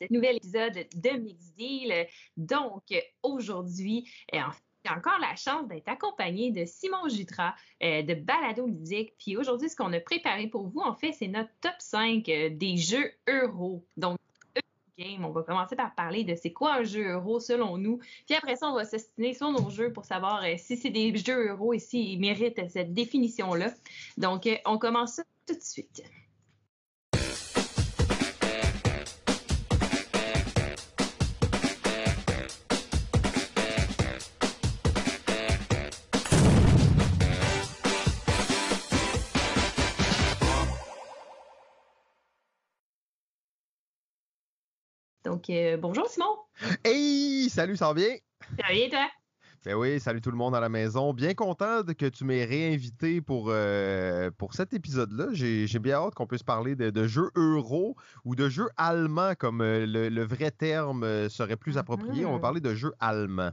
ce nouvel épisode de Mix Deal. Donc, aujourd'hui, euh, j'ai encore la chance d'être accompagnée de Simon Jutra euh, de Balado Ludique. Puis aujourd'hui, ce qu'on a préparé pour vous, en fait, c'est notre top 5 euh, des jeux euro. Donc, Game. On va commencer par parler de c'est quoi un jeu euro selon nous. Puis après ça, on va s'estimer sur nos jeux pour savoir si c'est des jeux euro et s'ils méritent cette définition-là. Donc, on commence tout de suite. Donc, euh, bonjour Simon. Hey, salut, ça va bien? Ça va bien, toi? Ben oui, salut tout le monde à la maison. Bien content que tu m'aies réinvité pour, euh, pour cet épisode-là. J'ai bien hâte qu'on puisse parler de, jeux euro ou de jeux allemands, comme euh, le, vrai terme serait plus approprié. On va parler de jeux allemands.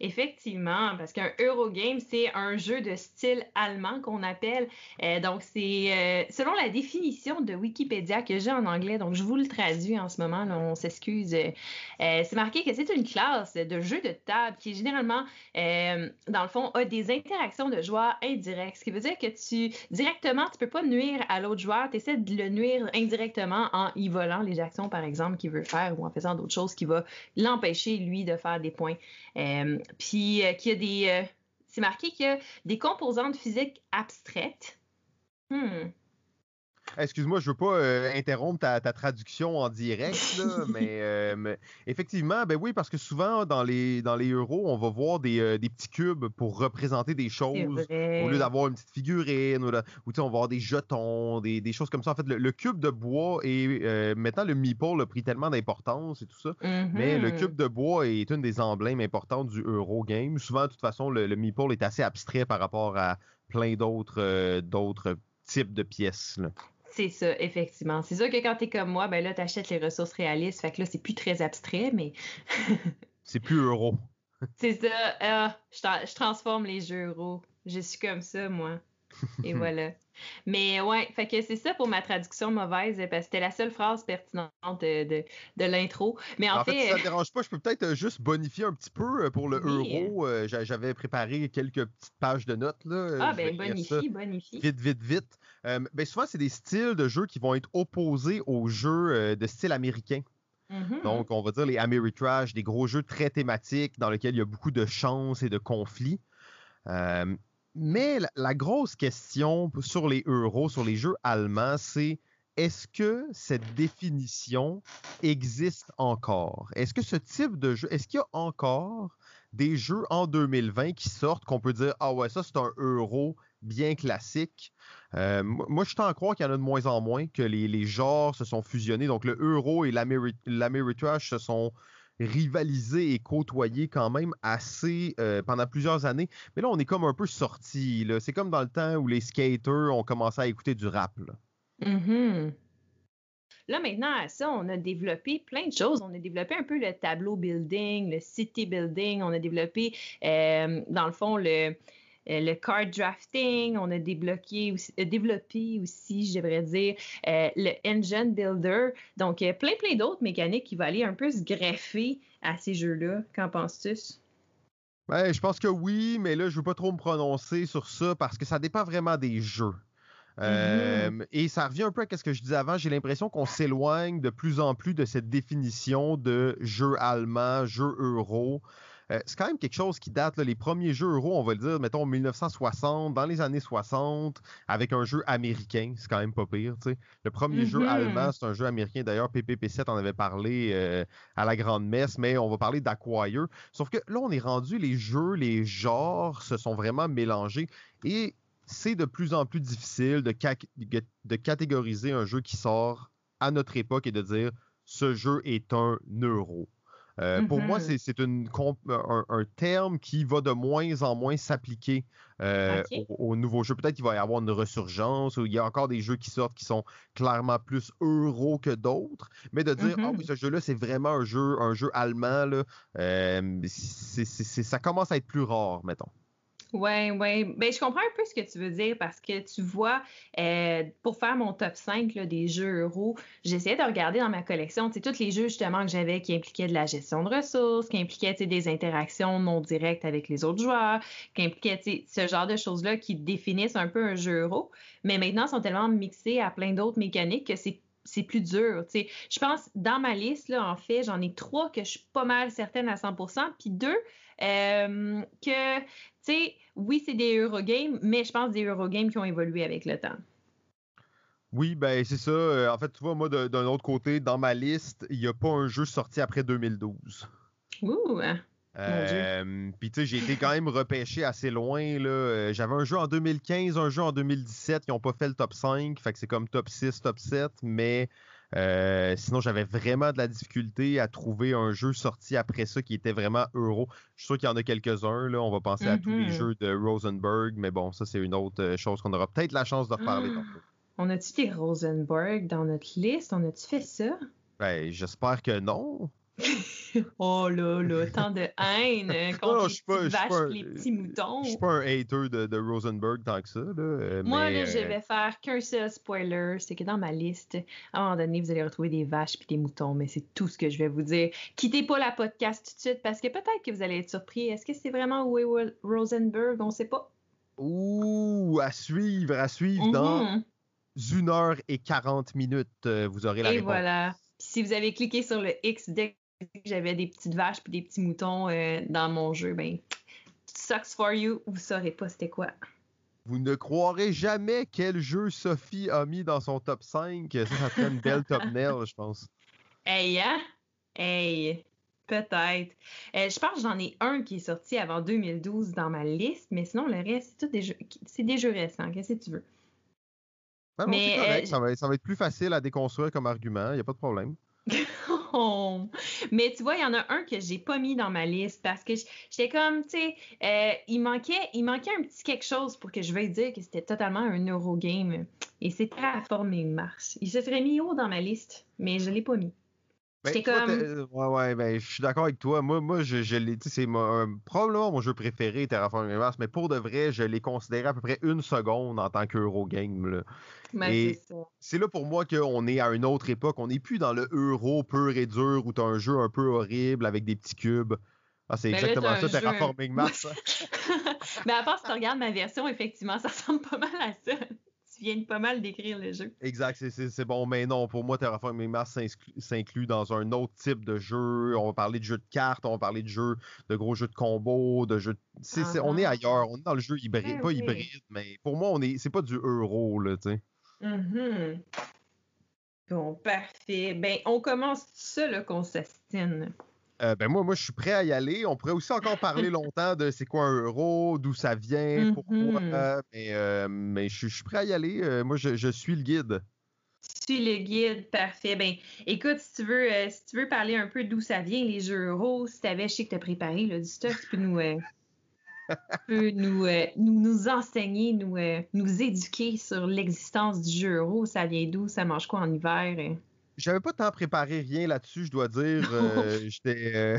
Effectivement, parce qu'un Eurogame, c'est un jeu de style allemand qu'on appelle. Euh, donc, c'est euh, selon la définition de Wikipédia que j'ai en anglais, donc je vous le traduis en ce moment, là, on s'excuse. Euh, c'est marqué que c'est une classe de jeu de table qui généralement, dans le fond, a des interactions de joueurs indirects. Ce qui veut dire que tu, directement, tu peux pas nuire à l'autre joueur, tu essaies de le nuire indirectement en y volant les actions, par exemple, qu'il veut faire ou en faisant d'autres choses qui va l'empêcher, lui, de faire des points. Puis euh, qu'il y a des. Euh, c'est marqué qu'il y a des composantes physiques abstraites. Hmm. Excuse-moi, je veux pas euh, interrompre ta, traduction en direct, euh, mais, effectivement, ben oui, parce que souvent dans les dans les euros, on va voir des, euh, petits cubes pour représenter des choses au lieu d'avoir une petite figurine ou, ou on va avoir des jetons, des, choses comme ça. En fait, le, cube de bois et maintenant le meeple a pris tellement d'importance et tout ça, mais le mm-hmm. cube de bois est une des emblèmes importantes du euro game. Souvent, de toute façon, le, le meeple est assez abstrait par rapport à plein d'autres d'autres types de pièces. Là. C'est ça, effectivement. C'est sûr que quand tu es comme moi, ben là, tu achètes les ressources réalistes. Fait que là, c'est plus très abstrait, mais. c'est plus euro. c'est ça. Ah, je, transforme les jeux euro. Je suis comme ça, moi. Et voilà. Mais ouais, fait que c'est ça pour ma traduction mauvaise, parce que c'était la seule phrase pertinente de, de, l'intro. Mais en, fait, si ça ne dérange pas, je peux peut-être euh, juste bonifier un petit peu euh, pour le euro. Euh, j'avais préparé quelques petites pages de notes. Là. Ah, ben bonifie, bonifie. Vite, vite, vite. ben souvent, c'est des styles de jeux qui vont être opposés aux jeux de style américain. Mm-hmm. Donc, on va dire les Ameritrash, des gros jeux très thématiques dans lesquels il y a beaucoup de chance et de conflits. Mais la, grosse question sur les euros, sur les jeux allemands, c'est est-ce que cette définition existe encore? Est-ce que ce type de jeu, est-ce qu'il y a encore des jeux en 2020 qui sortent qu'on peut dire, ah ouais, ça c'est un euro bien classique? Euh, moi, je tends à croire qu'il y en a de moins en moins, que les, genres se sont fusionnés. Donc le euro et l'Ameritrash se sont rivalisé et côtoyé quand même assez euh, pendant plusieurs années. Mais là, on est comme un peu sorti. C'est comme dans le temps où les skaters ont commencé à écouter du rap. Là. Mm-hmm. Maintenant, ça, on a développé plein de choses. On a développé un peu le tableau building, le city building. On a développé, euh, dans le fond, le, le card drafting, on a débloqué aussi, euh, développé aussi, je devrais dire, euh, le engine builder. Donc, plein, plein d'autres mécaniques qui vont aller un peu se greffer à ces jeux-là. Qu'en penses-tu? Ben, je pense que oui, mais là, je veux pas trop me prononcer sur ça parce que ça dépend vraiment des jeux. Mm-hmm. et ça revient un peu à ce que je disais avant. J'ai l'impression qu'on s'éloigne de plus en plus de cette définition de jeu allemand, jeu euro. Euh, c'est quand même quelque chose qui date, les premiers jeux euro, on va le dire, mettons 1960, dans les années 60, avec un jeu américain, c'est quand même pas pire. sais. Le premier jeu mm-hmm. allemand, c'est un jeu américain. D'ailleurs, PPP7 en avait parlé euh, à la grande messe, mais on va parler d'Acquire. Sauf que là, on est rendu, les jeux, les genres se sont vraiment mélangés et c'est de plus en plus difficile de, de catégoriser un jeu qui sort à notre époque et de dire ce jeu est un euro. Euh, pour moi, c'est un, un, terme qui va de moins en moins s'appliquer euh, aux, nouveaux jeux. Peut-être qu'il va y avoir une resurgence ou il y a encore des jeux qui sortent qui sont clairement plus euros que d'autres. Mais de dire, ah oui, ce jeu-là, c'est vraiment un jeu, un jeu allemand, là, euh, ça commence à être plus rare, mettons. Oui, oui. Ben, je comprends un peu ce que tu veux dire parce que tu vois, euh, pour faire mon top 5 des jeux euros, j'essayais de regarder dans ma collection tous les jeux justement que j'avais qui impliquaient de la gestion de ressources, qui impliquaient des interactions non directes avec les autres joueurs, qui impliquaient ce genre de choses-là qui définissent un peu un jeu euro. Mais maintenant, ils sont tellement mixés à plein d'autres mécaniques que c'est c'est plus dur. Je pense, dans ma liste, là, en fait, j'en ai trois que je suis pas mal certaine à 100% puis deux euh, que, tu sais, oui, c'est des Eurogames, mais je pense des Eurogames qui ont évolué avec le temps. Oui, ben c'est ça. Euh, en fait, tu vois, moi, d'un autre côté, dans ma liste, il n'y a pas un jeu sorti après 2012. Ouh! Hein. Euh, Puis tu sais, j'ai été quand même repêché assez loin. Là. Euh, j'avais un jeu en 2015, un jeu en 2017 qui n'ont pas fait le top 5. Fait que c'est comme top 6, top 7. Mais euh, sinon, j'avais vraiment de la difficulté à trouver un jeu sorti après ça qui était vraiment euro. Je suis sûr qu'il y en a quelques-uns. Là. On va penser à tous les mm-hmm. jeux de Rosenberg. Mais bon, ça, c'est une autre euh, chose qu'on aura peut-être la chance de reparler. On a-tu des Rosenberg dans notre liste? On a-tu fait ça? Ben, j'espère que non. oh là là, tant de haine euh, contre les petites vaches et les petits moutons. Je suis pas un hater de, Rosenberg tant que ça. Là, euh, Moi, là, je euh, vais faire qu'un seul spoiler, c'est que dans ma liste, à un moment donné, vous allez retrouver des vaches et des moutons, mais c'est tout ce que je vais vous dire. Quittez pas la podcast tout de suite parce que peut-être que vous allez être surpris. Est-ce que c'est vraiment Wayward Rosenberg? On sait pas. Ouh, à suivre, à suivre dans mm-hmm. une heure et 40 minutes. vous aurez la et réponse. voilà. si vous avez cliqué sur le X dès j'avais des petites vaches puis des petits moutons euh, dans mon jeu, ben, sucks for you, vous saurez pas c'était quoi. Vous ne croirez jamais quel jeu Sophie a mis dans son top 5. Ça, ça ferait une belle top nail, je pense. Hey, hein? Hey, peut-être. Euh, je pense que j'en ai un qui est sorti avant 2012 dans ma liste, mais sinon, le reste, c'est des jeux, c'est des jeux récents. Qu'est-ce que tu veux? Ben mais, euh, ça, va, ça va être plus facile à déconstruire comme argument, il n'y a pas de problème. Mais tu vois, il y en a un que j'ai pas mis dans ma liste parce que j'étais comme, tu sais, euh, il, manquait, il manquait un petit quelque chose pour que je veuille dire que c'était totalement un Eurogame. Et c'est Terraforming Mars. Il se serait mis haut dans ma liste, mais je l'ai pas mis. Ben, comme... Ouais, ouais, ben, je suis d'accord avec toi. Moi, moi je, je l'ai, c'est probablement mon jeu préféré, Terraforming Mars, mais pour de vrai, je l'ai considéré à peu près une seconde en tant qu'Eurogame. Ben, c'est là pour moi qu'on est à une autre époque. On n'est plus dans le euro pur et dur où tu as un jeu un peu horrible avec des petits cubes. Ah, c'est ben exactement ça, Terraforming Mars. mais à part si tu regardes ma version, effectivement, ça ressemble pas mal à ça tu viens pas mal décrire le jeu. Exact, c'est bon, mais non, pour moi, Terraforming Mars s'inclut dans un autre type de jeu. On va parler de jeux de cartes, on va parler de jeux, de gros jeux de combo, de jeux. on est ah. ailleurs, on est dans le jeu hybride, ben pas hybride, mais pour moi, on est, c'est pas du euro, là, tu sais. Mm-hmm. Bon, parfait. Ben, on commence ça, là, qu'on s'astine. Euh, ben moi, moi, je suis prêt à y aller. On pourrait aussi encore parler longtemps de c'est quoi un euro, d'où ça vient, pourquoi. Mm-hmm. mais, euh, mais je, suis prêt à y aller. Euh, moi, je, suis le guide. Tu suis le guide, parfait. Ben, écoute, si tu veux, si tu veux parler un peu d'où ça vient, les jeux euros, si tu avais, je sais que tu as préparé là, du stuff, tu peux nous, nous, nous, nous, enseigner, nous, nous éduquer sur l'existence du jeu euro. Ça vient d'où? Ça mange quoi en hiver? J'avais pas tant préparé rien là-dessus, je dois dire. Euh, euh,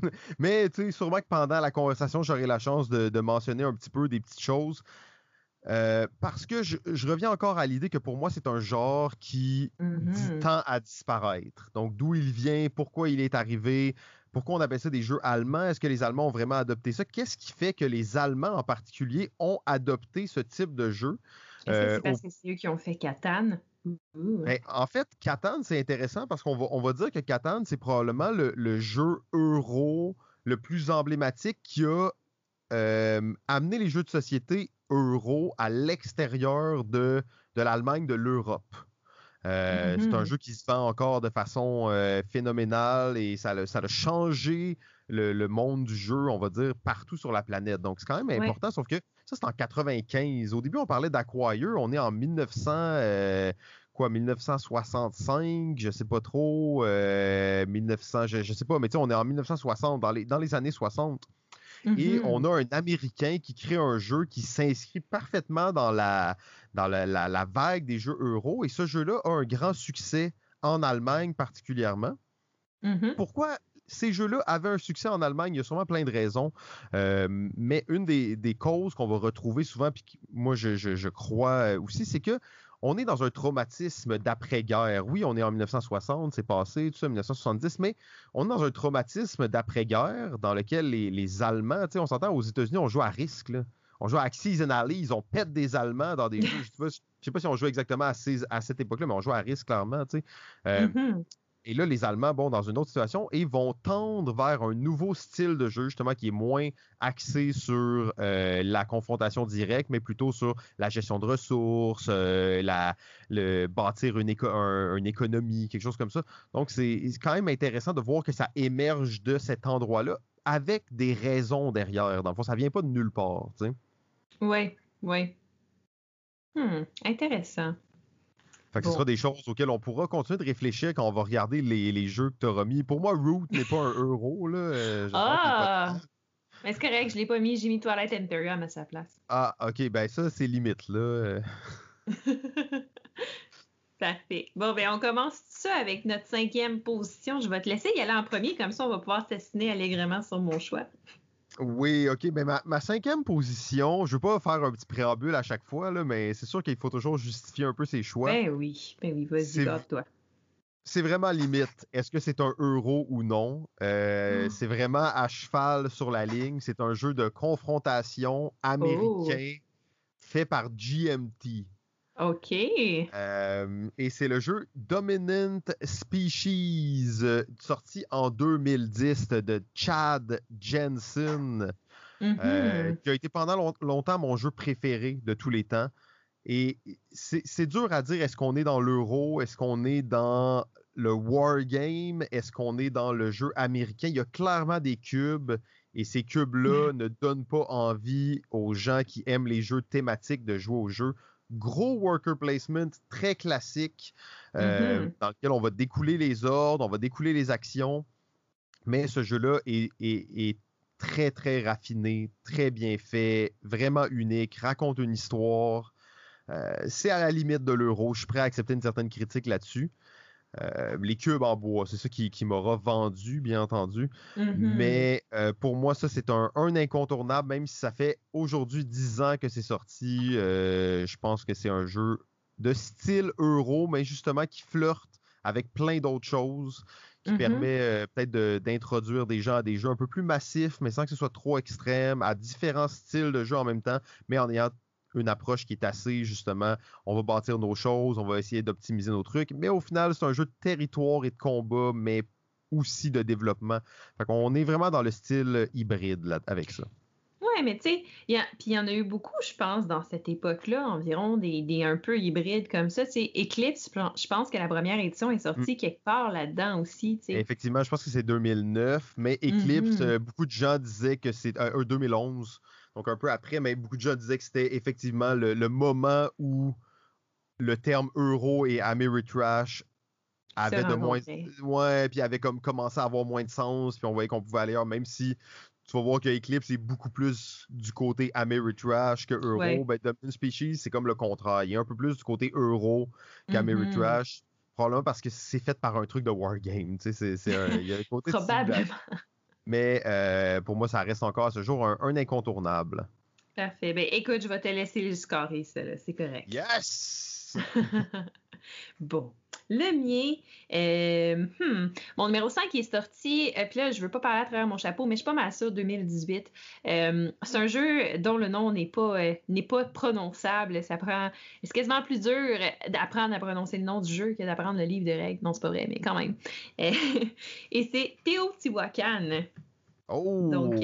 mais tu sais, sûrement que pendant la conversation, j'aurai la chance de, mentionner un petit peu des petites choses. Euh, parce que je, reviens encore à l'idée que pour moi, c'est un genre qui mm-hmm. tend à disparaître. Donc, d'où il vient, pourquoi il est arrivé, pourquoi on appelle ça des jeux allemands, est-ce que les Allemands ont vraiment adopté ça? Qu'est-ce qui fait que les Allemands en particulier ont adopté ce type de jeu? Est-ce que c'est parce que c'est eux qui ont fait Catan? Ben, en fait, Catan, c'est intéressant parce qu'on va, on va dire que Catan, c'est probablement le, jeu euro le plus emblématique qui a euh, amené les jeux de société euro à l'extérieur de, de l'Allemagne, de l'Europe. Euh, c'est un mm-hmm. jeu qui se vend encore de façon euh, phénoménale et ça, ça a changé le, monde du jeu, on va dire, partout sur la planète. Donc, c'est quand même important, sauf que ça, c'est en 95. Au début, on parlait d'Acquire, on est en 1900, euh, quoi, 1965, je sais pas trop, 1900, je, je, sais pas, mais tu sais, on est en 1960, dans les, dans les années 60. Et mm-hmm. on a un Américain qui crée un jeu qui s'inscrit parfaitement dans la, dans la, vague des jeux euro. Et ce jeu-là a un grand succès en Allemagne particulièrement. Mm-hmm. Pourquoi ces jeux-là avaient un succès en Allemagne. Il y a sûrement plein de raisons. Euh, mais une des, causes qu'on va retrouver souvent, puis moi je, crois aussi, c'est que on est dans un traumatisme d'après-guerre. Oui, on est en 1960, c'est passé, tout ça, 1970, mais on est dans un traumatisme d'après-guerre dans lequel les, les Allemands, on s'entend aux États-Unis, on joue à risque. On joue à Axis and Allies, on pète des Allemands dans des jeux. Je ne sais, pas si on joue exactement à, à cette époque-là, mais on joue à risque clairement. Euh, mm-hmm. Et là, les Allemands, bon, dans une autre situation, et vont tendre vers un nouveau style de jeu, justement, qui est moins axé sur euh, la confrontation directe, mais plutôt sur la gestion de ressources, euh, la, bâtir une, une, économie, quelque chose comme ça. Donc, c'est quand même intéressant de voir que ça émerge de cet endroit-là avec des raisons derrière. Dans le fond, ça vient pas de nulle part. Tu sais. Oui, oui. Hmm, intéressant. Ce sera des choses auxquelles on pourra continuer de réfléchir quand on va regarder les, jeux que tu auras mis. Pour moi, Root n'est pas un euro. Là. Euh, ah! Mais c'est correct, je l'ai pas mis, j'ai mis Twilight Imperium à sa place. Ah, ok, ben ça, c'est limite, là. Parfait. Bon, ben on commence ça avec notre cinquième position. Je vais te laisser y aller en premier, comme ça on va pouvoir s'assiner allègrement sur mon choix. Oui, OK. Mais ma, cinquième position, je ne veux pas faire un petit préambule à chaque fois, là, mais c'est sûr qu'il faut toujours justifier un peu ses choix. Ben oui, ben oui, vas-y, toi C'est vraiment limite. Est-ce que c'est un euro ou non? Euh, ah. C'est vraiment à cheval sur la ligne. C'est un jeu de confrontation américain oh. fait par GMT. OK. Euh, et c'est le jeu Dominant Species, sorti en 2010 de Chad Jensen, mm-hmm. euh, qui a été pendant longtemps mon jeu préféré de tous les temps. Et c'est dur à dire, est-ce qu'on est dans l'euro, est-ce qu'on est dans le wargame, est-ce qu'on est dans le jeu américain? Il y a clairement des cubes et ces cubes-là mm. ne donnent pas envie aux gens qui aiment les jeux thématiques de jouer au jeu gros worker placement très classique euh, mm-hmm. dans lequel on va découler les ordres, on va découler les actions. Mais ce jeu-là est, très, très raffiné, très bien fait, vraiment unique, raconte une histoire. Euh, c'est à la limite de l'euro. Je suis prêt à accepter une certaine critique là-dessus. Euh, les cubes en bois, c'est ça qui, m'aura vendu, bien entendu. Mm-hmm. Mais euh, pour moi, ça, c'est un, incontournable, même si ça fait aujourd'hui 10 ans que c'est sorti. Euh, je pense que c'est un jeu de style euro, mais justement qui flirte avec plein d'autres choses, qui mm-hmm. permet peut-être d'introduire des gens à des jeux un peu plus massifs, mais sans que ce soit trop extrême, à différents styles de jeu en même temps, mais en ayant une approche qui est assez, justement, on va bâtir nos choses, on va essayer d'optimiser nos trucs, mais au final, c'est un jeu de territoire et de combat, mais aussi de développement. Fait qu'on est vraiment dans le style hybride là, avec ça. Ouais, mais tu sais, puis il y en a eu beaucoup, je pense, dans cette époque-là, environ des, un peu hybrides comme ça. C'est Eclipse, je pense que la première édition est sortie mm. quelque part là-dedans aussi. Effectivement, je pense que c'est 2009, mais Eclipse, mm-hmm. euh, beaucoup de gens disaient que c'est un 2011 donc un peu après, mais beaucoup de gens disaient que c'était effectivement le, moment où le terme euro et Ameritrash avait de moins ouais puis avait comme commencé à avoir moins de sens puis on voyait qu'on pouvait aller ailleurs même si tu vas voir que Eclipse est beaucoup plus du côté Ameritrash que euro ouais. ben Dominant Species c'est comme le contraire. Il est un peu plus du côté euro qu'Ameritrash. Mm probablement parce que c'est fait par un truc de wargame tu sais c'est il y a un côté probablement mais euh, pour moi, ça reste encore à ce jour un, incontournable. Parfait. Ben, écoute, je vais te laisser le scorer, ça, c'est correct. Yes! bon. Le mien, euh, hmm, mon numéro 5 est sorti, euh, puis là, je veux pas parler à travers mon chapeau, mais je suis pas mal sûre, 2018. Euh, c'est un jeu dont le nom n'est pas, n'est pas prononçable. Ça prend, c'est quasiment plus dur d'apprendre à prononcer le nom du jeu que d'apprendre le livre de règles. Non, c'est pas vrai, mais quand même. et c'est Teotihuacan. Oh! Donc,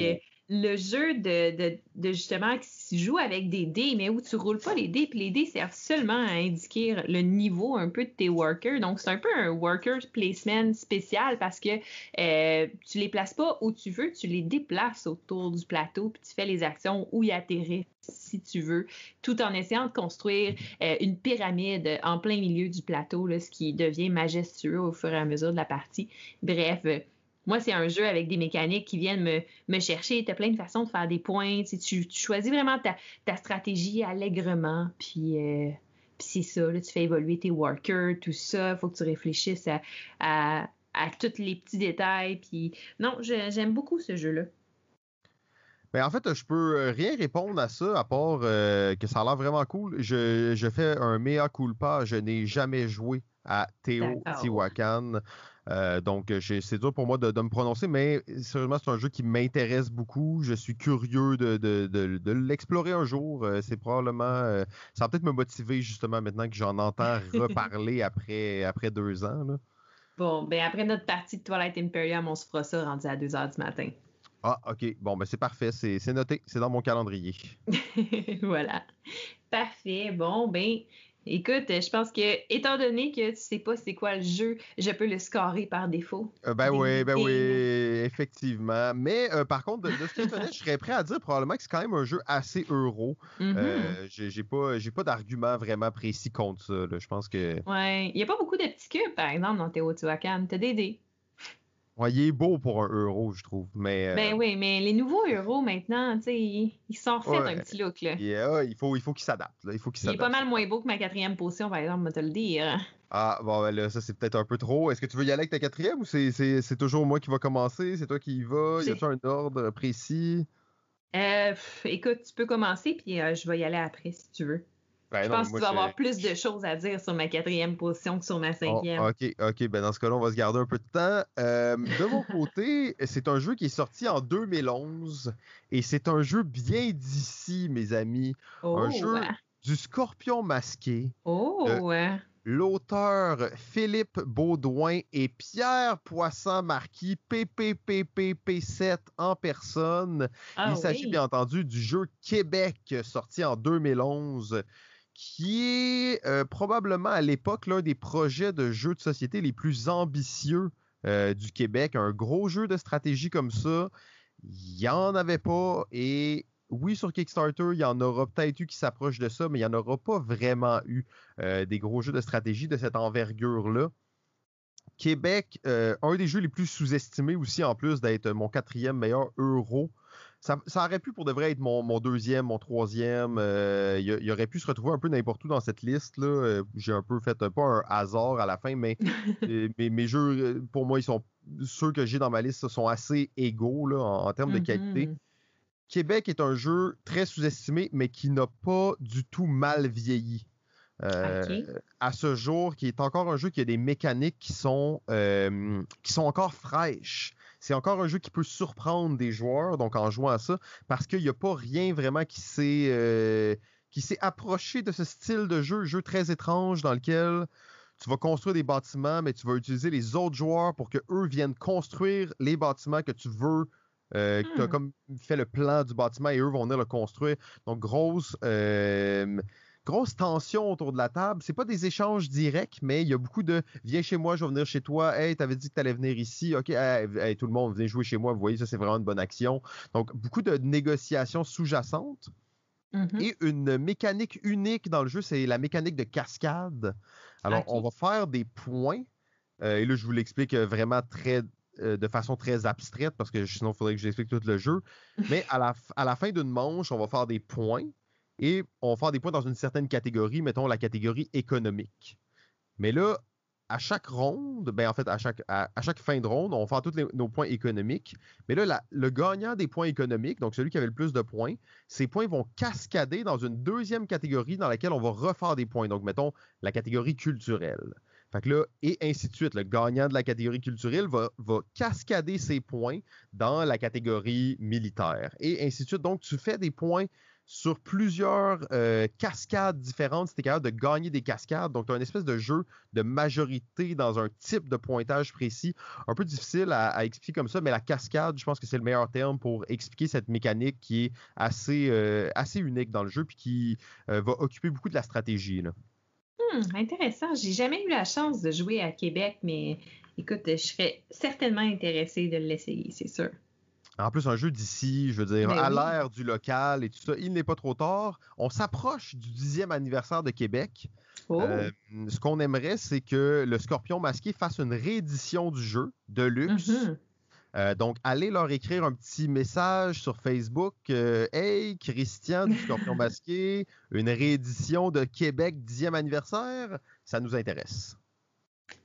le jeu de, de, justement tu joues avec des dés, mais où tu roules pas les dés, puis les dés servent seulement à indiquer le niveau un peu de tes workers. Donc, c'est un peu un worker placement spécial parce que euh, tu les places pas où tu veux, tu les déplaces autour du plateau, puis tu fais les actions où y atterrir si tu veux, tout en essayant de construire euh, une pyramide en plein milieu du plateau, ce qui devient majestueux au fur et à mesure de la partie. Bref, moi, c'est un jeu avec des mécaniques qui viennent me, me chercher. Tu as plein de façons de faire des points. Tu, tu, choisis vraiment ta, ta stratégie allègrement. Puis, euh, puis c'est ça, là, tu fais évoluer tes workers, tout ça. Il faut que tu réfléchisses à, à tous les petits détails. Puis non, j'aime beaucoup ce jeu-là. Ben en fait, je peux rien répondre à ça, à part euh, que ça a l'air vraiment cool. Je, je fais un mea culpa. Je n'ai jamais joué à Teotihuacan. Euh, donc, c'est dur pour moi de, me prononcer, mais sérieusement, c'est un jeu qui m'intéresse beaucoup. Je suis curieux de, de, l'explorer un jour. c'est probablement. ça va peut-être me motiver justement maintenant que j'en entends reparler après, après deux ans. Bon, ben après notre partie de Twilight Imperium, on se fera ça rendu à 2 h du matin. Ah, OK. Bon, ben c'est parfait. C'est noté. C'est dans mon calendrier. voilà. Parfait. Bon, ben, écoute, je pense que, étant donné que tu sais pas c'est quoi le jeu, je peux le scorer par défaut. Euh, ben oui, ben oui, effectivement. Mais euh, par contre, de, ce que je connais, je serais prêt à dire probablement que c'est quand même un jeu assez euro. Mm-hmm. Euh, j'ai pas, pas d'argument vraiment précis contre ça. Je pense que. Ouais. Il n'y a pas beaucoup de petits cubes, par exemple, dans Teotihuacan. T'as des dés. Ouais, il est beau pour un euro, je trouve. Mais, euh, Ben oui, mais les nouveaux euros maintenant, tu sais, ils, sont refaits un petit look. Là. il faut, il faut qu'ils s'adaptent. Il, faut il est pas mal moins beau que ma quatrième position, par exemple, je te le dire. Ah, bon, ben là, ça, c'est peut-être un peu trop. Est-ce que tu veux y aller avec ta quatrième ou c'est toujours moi qui va commencer? C'est toi qui y vas? Y a-t-il un ordre précis? Euh, écoute, tu peux commencer, puis euh, je vais y aller après si tu veux. Ben je pense que tu vas avoir plus de choses à dire sur ma quatrième position que sur ma oh, cinquième. ok, ok. Ben dans ce cas-là, on va se garder un peu de temps. Euh, de mon côté, c'est un jeu qui est sorti en 2011 et c'est un jeu bien d'ici, mes amis. un oh, jeu du Scorpion masqué. Oh, ouais. L'auteur Philippe Baudouin et Pierre Poisson-Marquis, PPPPP7 en personne. Ah Il s'agit bien entendu du jeu Québec sorti en 2011 qui est euh, probablement à l'époque l'un des projets de jeux de société les plus ambitieux euh, du Québec. Un gros jeu de stratégie comme ça, il n'y en avait pas. Et oui, sur Kickstarter, il y en aura peut-être eu qui s'approchent de ça, mais il n'y en aura pas vraiment eu euh, des gros jeux de stratégie de cette envergure-là. Québec, un des jeux les plus sous-estimés aussi, en plus d'être mon quatrième meilleur euro ça, aurait pu pour de vrai être mon, deuxième, mon troisième. Euh, il, aurait pu se retrouver un peu n'importe où dans cette liste. là. Euh, j'ai un peu fait pas un hasard à la fin, mais euh, mes, jeux, pour moi, ils sont ceux que j'ai dans ma liste sont assez égaux là, en, termes de qualité. Mm-hmm. Québec est un jeu très sous-estimé, mais qui n'a pas du tout mal vieilli. À ce jour, qui est encore un jeu qui a des mécaniques qui sont, qui sont encore fraîches c'est encore un jeu qui peut surprendre des joueurs, donc en jouant à ça, parce qu'il n'y a pas rien vraiment qui s'est euh, qui s'est approché de ce style de jeu, jeu très étrange dans lequel tu vas construire des bâtiments, mais tu vas utiliser les autres joueurs pour que eux viennent construire les bâtiments que tu veux. Euh, tu as hmm. comme fait le plan du bâtiment et eux vont venir le construire. Donc, grosse, euh, grosse tension autour de la table. C'est pas des échanges directs, mais il y a beaucoup de viens chez moi, je vais venir chez toi. Hey, t'avais dit que t'allais venir ici. OK, hey, tout le monde, venez jouer chez moi. Vous voyez, ça, c'est vraiment une bonne action. Donc, beaucoup de négociations sous-jacentes. Mm-hmm. Et une mécanique unique dans le jeu, c'est la mécanique de cascade. Alors, on va faire des points. Euh, et là, je vous l'explique vraiment très euh, de façon très abstraite parce que sinon, il faudrait que j'explique tout le jeu. Mais à la, à la fin d'une manche, on va faire des points et on faire des points dans une certaine catégorie, mettons la catégorie économique. Mais là, à chaque ronde, ben en fait, à chaque, fin de ronde, on va faire tous nos points économiques. Mais là, le gagnant des points économiques, donc celui qui avait le plus de points, ces points vont cascader dans une deuxième catégorie dans laquelle on va refaire des points. Donc, mettons la catégorie culturelle. Fait là, et ainsi de suite. Le gagnant de la catégorie culturelle va, va cascader ses points dans la catégorie militaire. Et ainsi de suite. Donc, tu fais des points sur plusieurs euh, cascades différentes, c'était capable de gagner des cascades. Donc, tu as une espèce de jeu de majorité dans un type de pointage précis. Un peu difficile à, expliquer comme ça, mais la cascade, je pense que c'est le meilleur terme pour expliquer cette mécanique qui est assez, euh, assez unique dans le jeu puis qui euh, va occuper beaucoup de la stratégie. Là. Hmm, intéressant. J'ai jamais eu la chance de jouer à Québec, mais écoute, je serais certainement intéressée de l'essayer, c'est sûr. En plus, un jeu d'ici, je veux dire, ben à l'ère du local et tout ça, il n'est pas trop tard. On s'approche du dixième anniversaire de Québec. Oh. Euh, ce qu'on aimerait, c'est que le Scorpion Masqué fasse une réédition du jeu de luxe. Mm-hmm. Euh, donc, allez leur écrire un petit message sur Facebook. Euh, hey, Christian du Scorpion Masqué, une réédition de Québec dixième anniversaire, ça nous intéresse.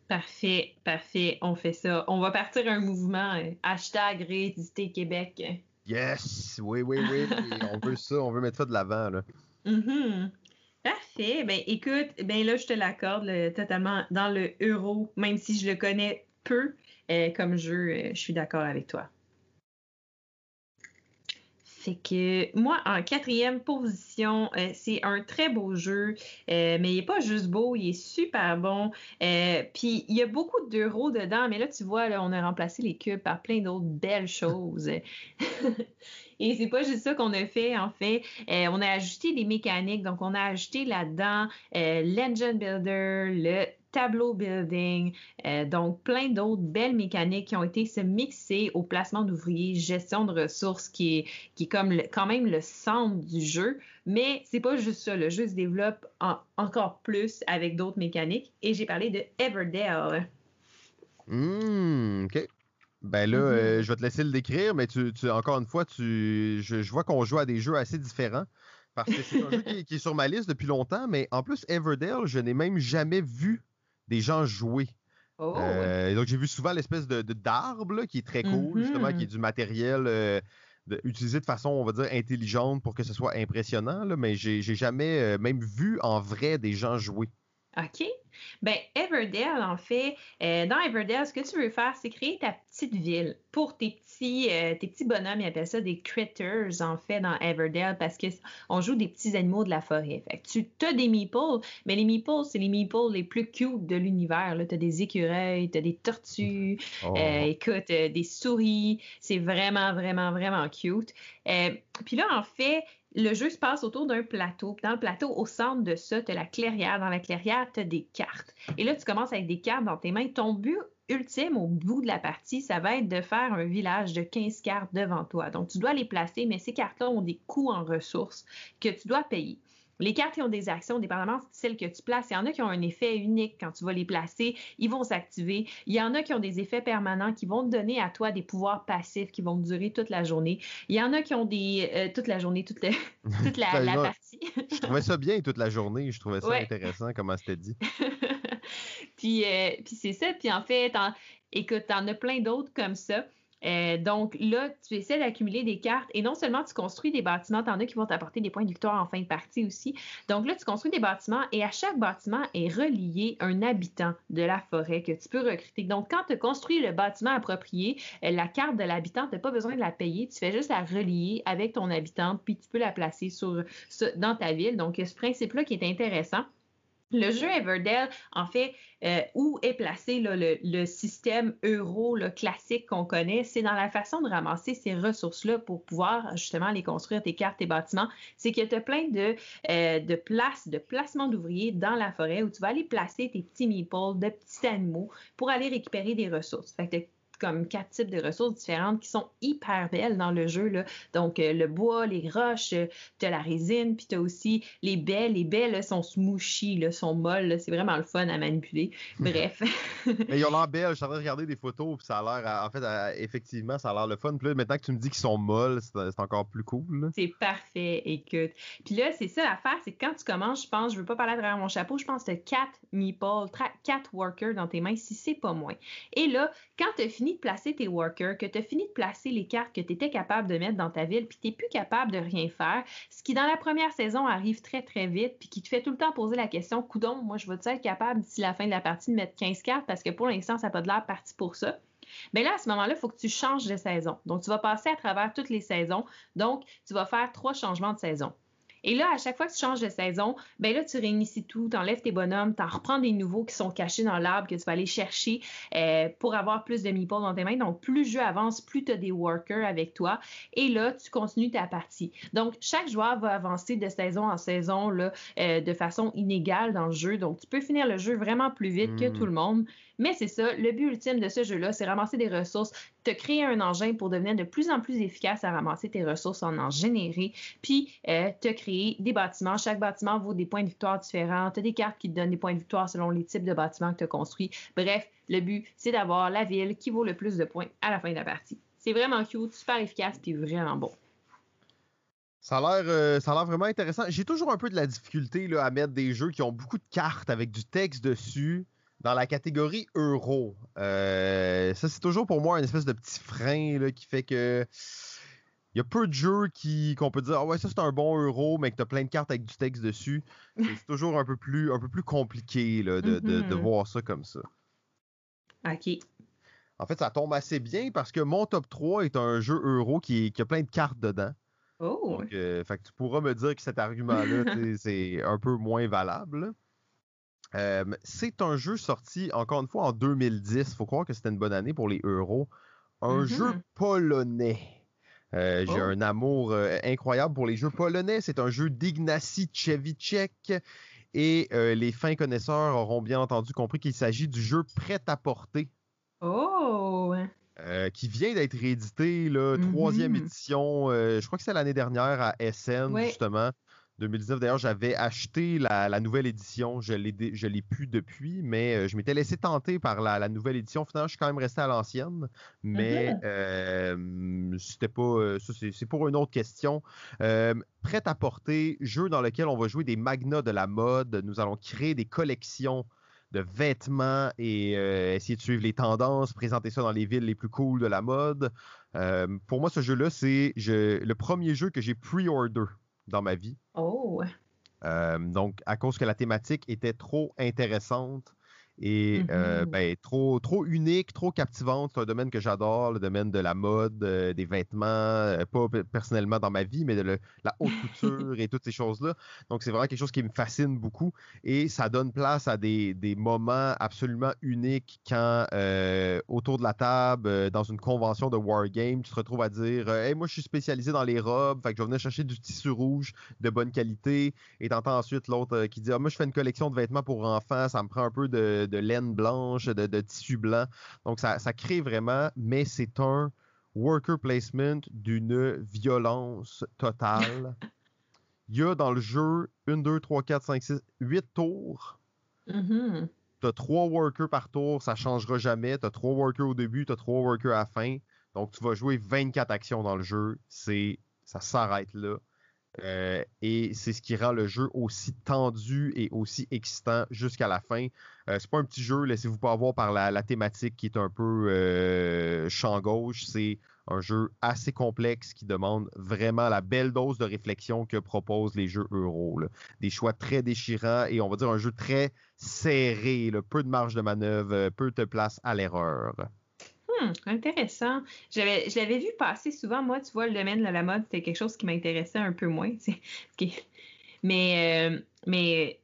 Parfait, parfait. On fait ça. On va partir un mouvement. Euh, hashtag Rééditer Québec. Yes! Oui, oui, oui. on veut ça. On veut mettre ça de l'avant. là. Mm-hmm. Parfait. Ben, écoute, ben là, je te l'accorde totalement dans le euro, même si je le connais peu euh, comme jeu, euh, je suis d'accord avec toi. Fait que moi, en quatrième position, euh, c'est un très beau jeu, mais il n'est pas juste beau, il est super bon. Puis il y a beaucoup d'euros dedans, mais là, tu vois, là, on a remplacé les cubes par plein d'autres belles choses. Et c'est pas juste ça qu'on a fait, en fait. on a ajouté des mécaniques. Donc, on a ajouté là-dedans l'engine builder, le tableau building, euh, donc plein d'autres belles mécaniques qui ont été se mixer au placement d'ouvriers, gestion de ressources qui est, qui est comme quand même le centre du jeu. Mais c'est pas juste ça, le jeu se développe encore plus avec d'autres mécaniques. Et j'ai parlé de Everdale. Mmh, OK. Ben là, mm-hmm. euh, je vais te laisser le décrire, mais tu, encore une fois, tu, je, vois qu'on joue à des jeux assez différents. Parce que c'est un jeu qui, qui, est sur ma liste depuis longtemps, mais en plus, Everdale, je n'ai même jamais vu des gens jouer. Oh, euh, donc, j'ai vu souvent l'espèce de, d'arbre qui est très cool, justement, qui est mm-hmm. du matériel euh, utilisé de façon, on va dire, intelligente pour que ce soit impressionnant, là, mais j'ai, j'ai jamais euh, même vu en vrai des gens jouer. OK? Ben, Everdale, en fait, dans Everdale, ce que tu veux faire, c'est créer ta petite ville pour tes petits euh, tes petits bonhommes, ils appellent ça des critters, en fait, dans Everdale, parce qu'on joue des petits animaux de la forêt. Fait que tu as des meeples, mais les meeples, c'est les meeples les plus cute de l'univers. Tu as des écureuils, tu as des tortues, oh. euh, écoute, euh, des souris. C'est vraiment, vraiment, vraiment cute. Puis là, en fait, le jeu se passe autour d'un plateau. Dans le plateau, au centre de ça, tu as la clairière. Dans la clairière, tu as des cartes. Et là, tu commences avec des cartes dans tes mains. Ton but ultime au bout de la partie, ça va être de faire un village de 15 cartes devant toi. Donc, tu dois les placer, mais ces cartes-là ont des coûts en ressources que tu dois payer. Les cartes qui ont des actions, dépendamment de celles que tu places, il y en a qui ont un effet unique quand tu vas les placer, ils vont s'activer. Il y en a qui ont des effets permanents qui vont te donner à toi des pouvoirs passifs qui vont durer toute la journée. Il y en a qui ont des euh, toute la journée, toute, toute la, partie. je trouvais ça bien toute la journée, je trouvais ça intéressant comment c'était dit. puis, euh, puis c'est ça. Puis en fait, écoute, t'en as plein d'autres comme ça. Euh, donc là, tu essaies d'accumuler des cartes et non seulement tu construis des bâtiments, tu en as qui vont t'apporter des points de victoire en fin de partie aussi. Donc là, tu construis des bâtiments et à chaque bâtiment est relié un habitant de la forêt que tu peux recruter. Donc quand tu construis le bâtiment approprié, euh, la carte de l'habitant, tu n'as pas besoin de la payer, tu fais juste la relier avec ton habitant puis tu peux la placer dans ta ville. Donc ce principe-là qui est intéressant. Le jeu Everdell, en fait, euh, où est placé le, système euro classique qu'on connaît, c'est dans la façon de ramasser ces ressources-là pour pouvoir justement les construire, tes cartes, tes bâtiments. C'est qu'il y a plein de, euh, de places, de placements d'ouvriers dans la forêt où tu vas aller placer tes petits meeples, de petits animaux pour aller récupérer des ressources. Comme quatre types de ressources différentes qui sont hyper belles dans le jeu. Là. Donc, euh, le bois, les roches, euh, tu as la résine, puis tu as aussi les baies. Les baies sont smooshy, là, sont molles. C'est vraiment le fun à manipuler. Bref. Mais ils ont l'air belles. Je suis en train de regarder des photos, puis ça a l'air, en fait, effectivement, ça a l'air le fun. Puis là, maintenant que tu me dis qu'ils sont molles, c'est encore plus cool. C'est parfait, écoute. Puis là, c'est ça l'affaire, c'est que quand tu commences, je pense, je veux pas parler à travers mon chapeau, je pense que tu as quatre meeples, quatre workers dans tes mains, si c'est pas moins. Et là, quand tu as fini de placer tes workers, que tu as fini de placer les cartes que tu étais capable de mettre dans ta ville, puis tu n'es plus capable de rien faire, ce qui dans la première saison arrive très très vite, puis qui te fait tout le temps poser la question, coudon, moi je vais être capable d'ici la fin de la partie de mettre 15 cartes? Parce que pour l'instant, ça n'a pas de l'air parti pour ça. Mais là, à ce moment-là, il faut que tu changes de saison. Donc, tu vas passer à travers toutes les saisons. Donc, tu vas faire trois changements de saison. Et là, à chaque fois que tu changes de saison, ben là, tu réinities tout, tu enlèves tes bonhommes, tu en reprends des nouveaux qui sont cachés dans l'arbre que tu vas aller chercher euh, pour avoir plus de meeples dans tes mains. Donc, plus le jeu avance, plus tu as des workers avec toi. Et là, tu continues ta partie. Donc, chaque joueur va avancer de saison en saison là, euh, de façon inégale dans le jeu. Donc, tu peux finir le jeu vraiment plus vite que tout le hmm. monde. Mais c'est ça, le but ultime de ce jeu-là, c'est ramasser des ressources, te créer un engin pour devenir de plus en plus efficace à ramasser tes ressources, en en générer, puis euh, te créer des bâtiments. Chaque bâtiment vaut des points de victoire différents. Tu as des cartes qui te donnent des points de victoire selon les types de bâtiments que tu as construits. Bref, le but, c'est d'avoir la ville qui vaut le plus de points à la fin de la partie. C'est vraiment cute, super efficace, puis vraiment bon. Ça a l'air, euh, vraiment intéressant. J'ai toujours un peu de la difficulté là, à mettre des jeux qui ont beaucoup de cartes avec du texte dessus Dans la catégorie euro, euh, ça c'est toujours pour moi un espèce de petit frein là, qui fait que il y a peu de jeux qui qu'on peut dire ah ouais ça c'est un bon euro mais que tu as plein de cartes avec du texte dessus. C'est toujours un peu plus un peu plus compliqué là, de, de, de, Mhm. voir ça comme ça. OK. En fait, ça tombe assez bien parce que mon top 3 est un jeu euro qui, qui a plein de cartes dedans. Oh. Donc, euh, fait que tu pourras me dire que cet argument-là, c'est un peu moins valable. Euh, c'est un jeu sorti, encore une fois, en 2010. faut croire que c'était une bonne année pour les euros. Un Mhm. jeu polonais. Euh, J'ai Oh. un amour euh, incroyable pour les jeux polonais. C'est un jeu d'Ignacy Tchevicek. Et les fins connaisseurs auront bien entendu compris qu'il s'agit du jeu prêt à porter Oh. euh, qui vient d'être réédité, là, troisième Mhm. édition. euh, je crois que c'est l'année dernière à SN, justement. 2019. D'ailleurs, j'avais acheté la, la nouvelle édition. Je l'ai, pu depuis, mais euh, je m'étais laissé tenter par la, la nouvelle édition. Finalement, je suis quand même resté à l'ancienne. Mais Mhm. euh, c'était pas. euh, ça, c'est, pour une autre question. Euh, prêt à porter, jeu dans lequel on va jouer des magnats de la mode. Nous allons créer des collections de vêtements et euh, essayer de suivre les tendances, présenter ça dans les villes les plus cool de la mode. Pour moi, ce jeu-là, c'est je- le premier jeu que j'ai pre-order dans ma vie. Oh. Euh, donc, à cause que la thématique était trop intéressante et euh, Mhm. ben, trop, trop unique, trop captivante. C'est un domaine que j'adore, le domaine de la mode, euh, des vêtements, euh, pas pe- personnellement dans ma vie, mais de le- la haute couture et toutes ces choses-là. Donc, c'est vraiment quelque chose qui me fascine beaucoup et ça donne place à des, des moments absolument uniques quand, autour de la table, dans une convention de Wargame, tu te retrouves à dire Hey, moi, je suis spécialisé dans les robes, fait que je vais venir chercher du tissu rouge de bonne qualité. Et t'entends ensuite l'autre qui dit Ah, Moi, je fais une collection de vêtements pour enfants, ça me prend un peu de, de laine blanche, de, de tissu blanc. Donc, ça, ça crée vraiment, mais c'est un worker placement d'une violence totale. Il y a dans le jeu 1, 2, 3, 4, 5, 6, 8 tours. Mhm. T'as trois workers par tour, ça changera jamais. T'as trois workers au début, t'as trois workers à la fin. Donc tu vas jouer 24 actions dans le jeu. C'est ça s'arrête là. Euh, et c'est ce qui rend le jeu aussi tendu et aussi excitant jusqu'à la fin. Euh, c'est pas un petit jeu, laissez-vous pas avoir par la, thématique qui est un peu euh, champ gauche. C'est un jeu assez complexe qui demande vraiment la belle dose de réflexion que proposent les jeux euro. Des choix très déchirants et on va dire un jeu très serré, peu de marge de manœuvre, peu de place à l'erreur. Hmm, intéressant. Je l'avais vu passer souvent. Moi, tu vois, le domaine de la mode, c'était quelque chose qui m'intéressait un peu moins. Mais, euh, mais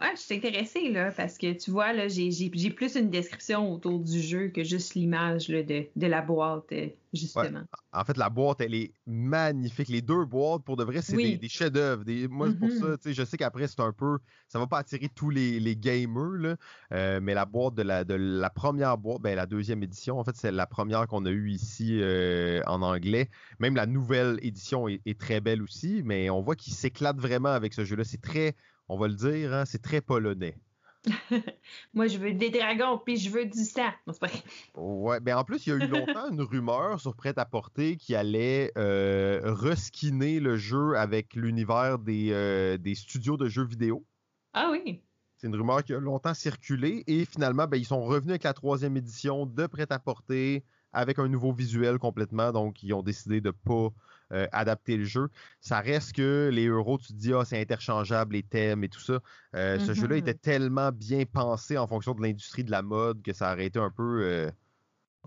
ouais, je suis intéressée, là, parce que tu vois, là, j'ai, plus une description autour du jeu que juste l'image de, de la boîte, euh, justement. En fait, la boîte, elle est magnifique. Les deux boîtes, pour de vrai, c'est Oui. des, des chefs-d'œuvre. Des- Moi, c'est pour Mhm. ça, tu sais, je sais qu'après, c'est un peu. Ça va pas attirer tous les, les gamers, là. Euh, mais la boîte de la, de la première boîte, ben, la deuxième édition, en fait, c'est la première qu'on a eue ici euh, en anglais. Même la nouvelle édition est, est très belle aussi, mais on voit qu'il s'éclate vraiment avec ce jeu-là. C'est très, on va le dire, hein, c'est très polonais. Moi, je veux des dragons, puis je veux du sang. Non, c'est pas. Ouais, ben en plus, il y a eu longtemps une rumeur sur Prêt à porter qui allait euh, reskiner le jeu avec l'univers des, euh, des studios de jeux vidéo. Ah oui. C'est une rumeur qui a longtemps circulé et finalement, ben, ils sont revenus avec la troisième édition de Prêt à porter avec un nouveau visuel complètement. Donc, ils ont décidé de pas euh, adapter le jeu. Ça reste que les euros, tu te dis, ah, c'est interchangeable, les thèmes et tout ça. Euh, Ce Mhm. jeu-là était tellement bien pensé en fonction de l'industrie de la mode que ça aurait été un peu, euh,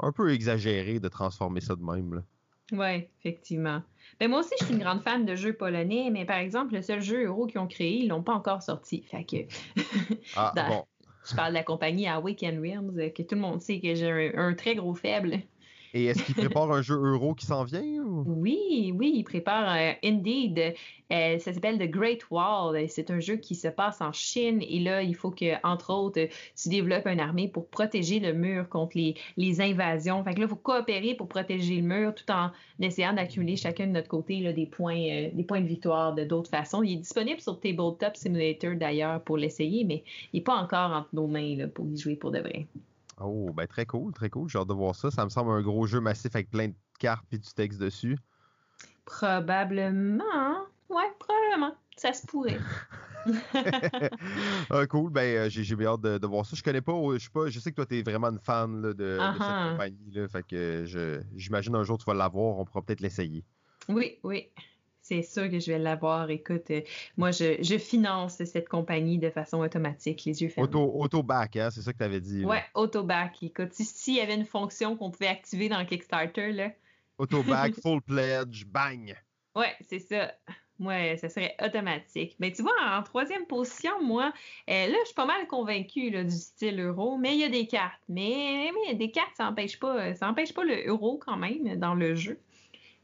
un peu exagéré de transformer ça de même. là. Oui, effectivement. Ben, moi aussi, je suis une grande fan de jeux polonais, mais par exemple, le seul jeu euro qu'ils ont créé, ils l'ont pas encore sorti. Fait que Ah, Dans- bon. je parle de la compagnie Awake and Realms, que tout le monde sait que j'ai un, un très gros faible. Et est-ce qu'il prépare un jeu euro qui s'en vient? ou? Oui, oui, ils préparent euh, Indeed. Euh, ça s'appelle The Great Wall. Euh, C'est un jeu qui se passe en Chine et là, il faut que, entre autres, tu développes une armée pour protéger le mur contre les, invasions. Fait que là, il faut coopérer pour protéger le mur tout en essayant d'accumuler chacun de notre côté des, points, de victoire de d'autres façons. Il est disponible sur Tabletop Simulator d'ailleurs pour l'essayer, mais il n'est pas encore entre nos mains pour y jouer pour de vrai. Oh, ben très cool, très cool. J'ai hâte de voir ça. Ça me semble un gros jeu massif avec plein de cartes et du texte dessus. Probablement. Ouais, probablement. Ça se pourrait. ah, cool, ben j'ai bien hâte de, voir ça. Je connais pas, je sais pas, je sais que toi tu es vraiment une fan de, de, cette uh-huh. compagnie, là, fait que j'imagine un jour tu vas l'avoir, on pourra peut-être l'essayer. Oui, oui c'est sûr que je vais l'avoir. Écoute, euh, moi, je, finance cette compagnie de façon automatique, les yeux fermés. Auto-back, hein? c'est ça que tu avais dit. Ouais, auto-back. Écoute, s'il y avait une fonction qu'on pouvait activer dans Kickstarter, là. Auto-back, full pledge, bang! Ouais, c'est ça. Ouais, ça serait automatique. Mais tu vois, en troisième position, moi, euh, là, je suis pas mal convaincue du style euro, mais il y a des cartes. Mais, mais des cartes, ça n'empêche pas, ça empêche pas le euro quand même dans le jeu.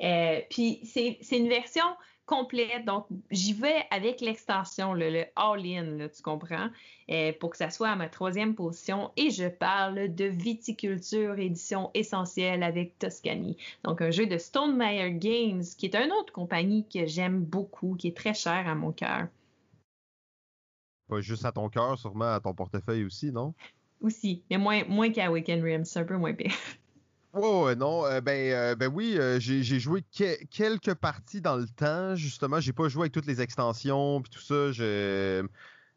Euh, puis c'est une version complète, donc j'y vais avec l'extension, le, all-in, tu comprends, euh, pour que ça soit à ma troisième position. Et je parle de viticulture édition essentielle avec Toscany. Donc un jeu de Stone Meyer Games, qui est une autre compagnie que j'aime beaucoup, qui est très chère à mon cœur. Pas juste à ton cœur, sûrement à ton portefeuille aussi, non? Aussi, mais moins, moins qu'à Weekend Rim, c'est un peu moins pire. Ouais, non, euh, ben, euh, ben oui, euh, j'ai joué quelques parties dans le temps, justement. J'ai pas joué avec toutes les extensions puis tout ça.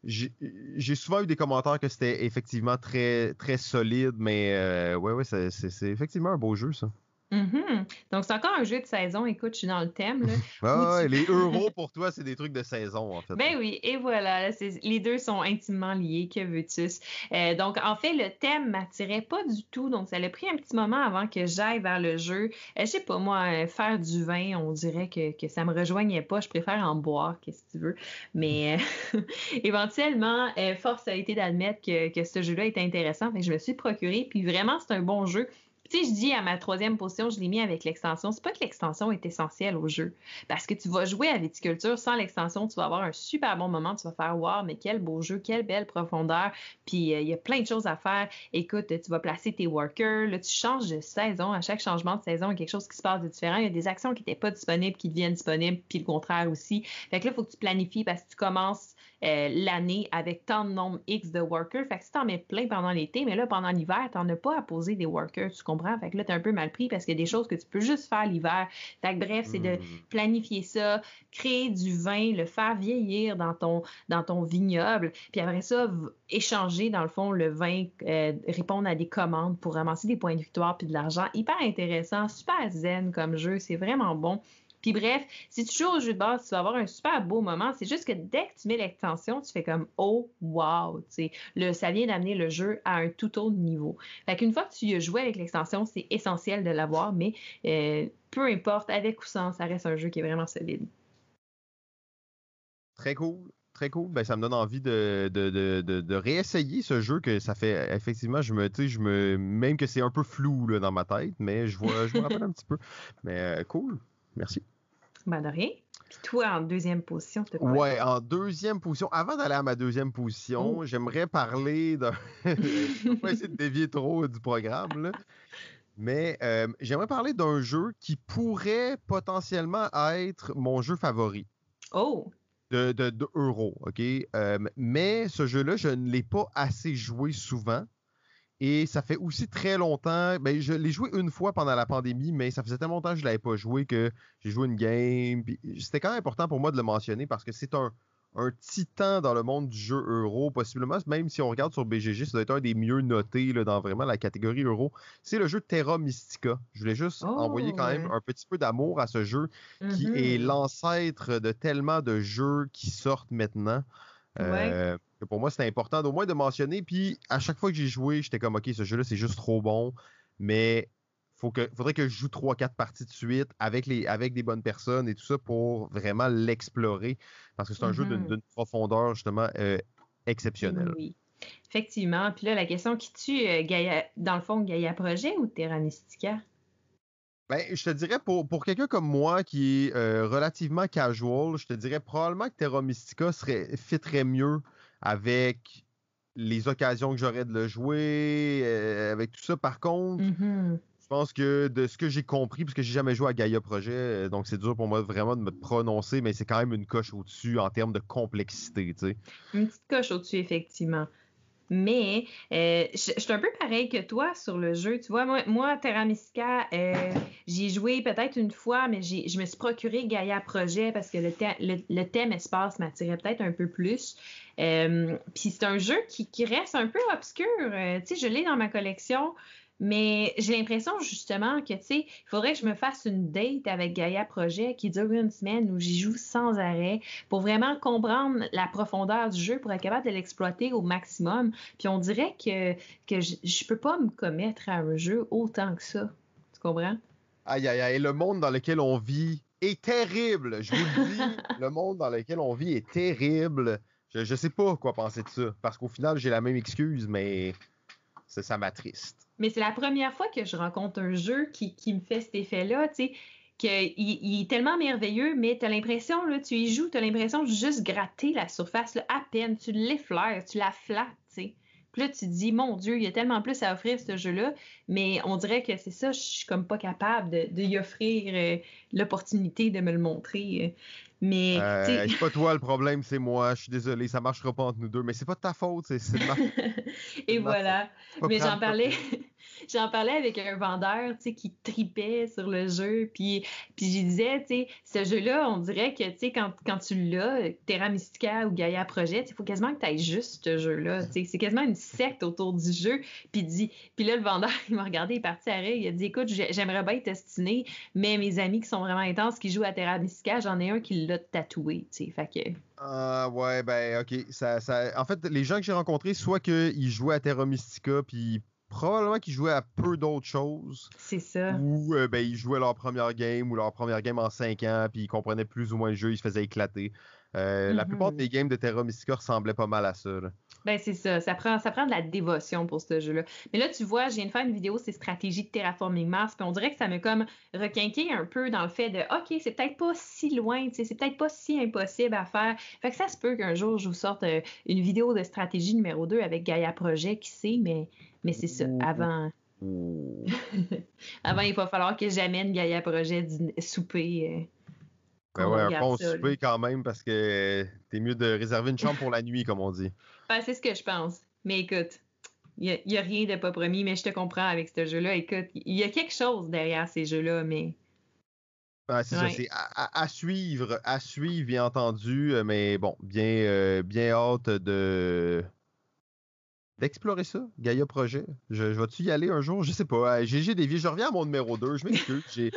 J'ai souvent eu des commentaires que c'était effectivement très, très solide, mais ouais, ouais, c'est effectivement un beau jeu, ça. Mm-hmm. Donc, c'est encore un jeu de saison. Écoute, je suis dans le thème. Là, Les euros, pour toi, c'est des trucs de saison, en fait. Ben oui, et voilà. les deux sont intimement liés. Que veux-tu? Euh, donc, en fait, le thème m'attirait pas du tout. Donc, ça a pris un petit moment avant que j'aille vers le jeu. Euh, je sais pas, moi, euh, faire du vin, on dirait que, que ça me rejoignait pas. Je préfère en boire, qu'est-ce que tu veux. Mais éventuellement, force a été d'admettre que, que ce jeu-là était intéressant. Fait je me suis procuré. Puis vraiment, c'est un bon jeu sais, je dis à ma troisième position, je l'ai mis avec l'extension. C'est pas que l'extension est essentielle au jeu. Parce que tu vas jouer à viticulture sans l'extension, tu vas avoir un super bon moment. Tu vas faire Wow, mais quel beau jeu, quelle belle profondeur. Puis euh, il y a plein de choses à faire. Écoute, tu vas placer tes workers. Là, tu changes de saison. À chaque changement de saison, il y a quelque chose qui se passe de différent. Il y a des actions qui n'étaient pas disponibles qui deviennent disponibles, puis le contraire aussi. Fait que là, il faut que tu planifies parce que tu commences euh, l'année avec tant de nombre X de workers. Fait que si t'en mets plein pendant l'été, mais là, pendant l'hiver, t'en as pas à poser des workers, tu comprends? Fait que là, t'es un peu mal pris parce qu'il y a des choses que tu peux juste faire l'hiver. Fait que bref, c'est de hmm. planifier ça, créer du vin, le faire vieillir dans ton, dans ton vignoble, puis après ça, échanger, dans le fond, le vin, euh, répondre à des commandes pour ramasser des points de victoire puis de l'argent. Hyper intéressant, super zen comme jeu, c'est vraiment bon. Puis bref, si tu joues au jeu de base, tu vas avoir un super beau moment. C'est juste que dès que tu mets l'extension, tu fais comme oh wow, le, ça vient d'amener le jeu à un tout autre niveau. Fait qu'une fois que tu y as joué avec l'extension, c'est essentiel de l'avoir, mais euh, peu importe, avec ou sans, ça reste un jeu qui est vraiment solide. Très cool. Très cool. Ben, ça me donne envie de, de, réessayer ce jeu que ça fait effectivement, je me, je me même que c'est un peu flou là, dans ma tête, mais je vois, je me rappelle un petit peu. Mais euh, cool. Merci. Ben de rien. Puis toi, en deuxième position, tu Ouais, en deuxième position. Avant d'aller à ma deuxième position, oh. j'aimerais parler de. je vais pas essayer de dévier trop du programme, là. Mais euh, j'aimerais parler d'un jeu qui pourrait potentiellement être mon jeu favori. Oh! De, de, Euro, OK? Euh, mais ce jeu-là, je ne l'ai pas assez joué souvent. Et ça fait aussi très longtemps. Ben, je l'ai joué une fois pendant la pandémie, mais ça faisait tellement longtemps que je ne l'avais pas joué que j'ai joué une game. C'était quand même important pour moi de le mentionner parce que c'est un, titan dans le monde du jeu euro, possiblement, même si on regarde sur BGG, ça doit être un des mieux notés dans vraiment la catégorie euro. C'est le jeu Terra Mystica. Je voulais juste oh, envoyer quand même un petit peu d'amour à ce jeu qui est mm-hmm. l'ancêtre de tellement de jeux qui sortent maintenant. Euh, pour moi, c'était important d'au moins de mentionner. Puis à chaque fois que j'ai joué, j'étais comme, OK, ce jeu-là, c'est juste trop bon. Mais faut que, faudrait que je joue 3-4 parties de suite avec, les, avec des bonnes personnes et tout ça pour vraiment l'explorer. Parce que c'est un jeu d'une mm-hmm. profondeur, justement, euh, exceptionnelle. Oui. Effectivement. Puis là, la question qui tue, euh, dans le fond, Gaia Projet ou Terra Mystica? Ben, je te dirais, pour, pour quelqu'un comme moi qui est euh, relativement casual, je te dirais probablement que Terra Mystica serait, fitterait mieux avec les occasions que j'aurais de le jouer, euh, avec tout ça. Par contre, mm-hmm. je pense que de ce que j'ai compris, puisque j'ai jamais joué à Gaia Projet, euh, donc c'est dur pour moi vraiment de me prononcer, mais c'est quand même une coche au-dessus en termes de complexité. Une petite coche au-dessus, effectivement. Mais euh, je, suis un peu pareil que toi sur le jeu. Tu vois, moi, moi Terra Mystica, euh, j'ai joué peut-être une fois, mais je me suis procuré Gaia Projet parce que le, le, thème espace m'attirait peut-être un peu plus. Euh, puis c'est un jeu qui, qui, reste un peu obscur. tu sais, je l'ai dans ma collection. Mais j'ai l'impression justement que, tu sais, il faudrait que je me fasse une date avec Gaia Project qui dure une semaine où j'y joue sans arrêt pour vraiment comprendre la profondeur du jeu, pour être capable de l'exploiter au maximum. Puis on dirait que, que je, je peux pas me commettre à un jeu autant que ça. Tu comprends? Aïe, aïe, aïe. Le monde dans lequel on vit est terrible. Je vous le dis, le monde dans lequel on vit est terrible. Je, je sais pas quoi penser de ça. Parce qu'au final, j'ai la même excuse, mais ça, m'attriste. Mais c'est la première fois que je rencontre un jeu qui, me fait cet effet-là, tu sais, qu'il il est tellement merveilleux, mais tu as l'impression, tu y joues, tu as l'impression de juste gratter la surface, à peine, tu l'effleures, tu la flattes, tu sais. Puis là, tu te dis, mon Dieu, il y a tellement plus à offrir ce jeu-là, mais on dirait que c'est ça, je suis comme pas capable de, offrir euh, l'opportunité de me le montrer. Mais. Euh, c'est pas toi le problème, c'est moi. Je suis désolé, ça marchera pas entre nous deux, mais c'est pas de ta faute, c'est ma Et voilà. Mais j'en parlais. J'en parlais avec un vendeur, tu sais, qui tripait sur le jeu, puis, puis je disais, tu sais, ce jeu-là, on dirait que, tu sais, quand, quand tu l'as, Terra Mystica ou Gaia Project, il faut quasiment que tu ailles juste ce jeu-là, tu sais, c'est quasiment une secte autour du jeu, puis dit, puis là, le vendeur, il m'a regardé, il est parti à il a dit, écoute, j'aimerais bien tester, mais mes amis qui sont vraiment intenses, qui jouent à Terra Mystica, j'en ai un qui l'a tatoué, tu sais, fait que... Ah ouais, ben ok. Ça, ça... En fait, les gens que j'ai rencontrés, soit qu'ils jouaient à Terra Mystica, puis probablement qu'ils jouaient à peu d'autres choses. C'est ça. Ou euh, ben, ils jouaient leur première game ou leur première game en 5 ans, puis ils comprenaient plus ou moins le jeu, ils se faisaient éclater. Euh, la plupart des games de Terra Mystica ressemblaient pas mal à ça. Ben, c'est ça. Ça prend, ça prend de la dévotion pour ce jeu-là. Mais là, tu vois, j'ai une faire une vidéo, c'est stratégie de terraforming Mars, puis on dirait que ça me comme requinqué un peu dans le fait de OK, c'est peut-être pas si loin, c'est peut-être pas si impossible à faire. Fait que ça se peut qu'un jour, je vous sorte euh, une vidéo de stratégie numéro 2 avec Gaia Project, qui sait, mais, mais c'est ça. Avant. Avant, il va falloir que j'amène Gaia Projet souper. Euh, ben ouais, un bon souper quand même parce que t'es mieux de réserver une chambre pour la nuit, comme on dit. Ben, c'est ce que je pense. Mais écoute, il n'y a, rien de pas promis, mais je te comprends avec ce jeu-là. Écoute, il y a quelque chose derrière ces jeux-là, mais. Ben, c'est ça, c'est à, suivre, à suivre, bien entendu, mais bon, bien, euh, bien hâte de, d'explorer ça, Gaia Projet. Je, vais-tu y aller un jour? Je sais pas. GG Dévié, je reviens à mon numéro 2. Je m'excuse. J'ai,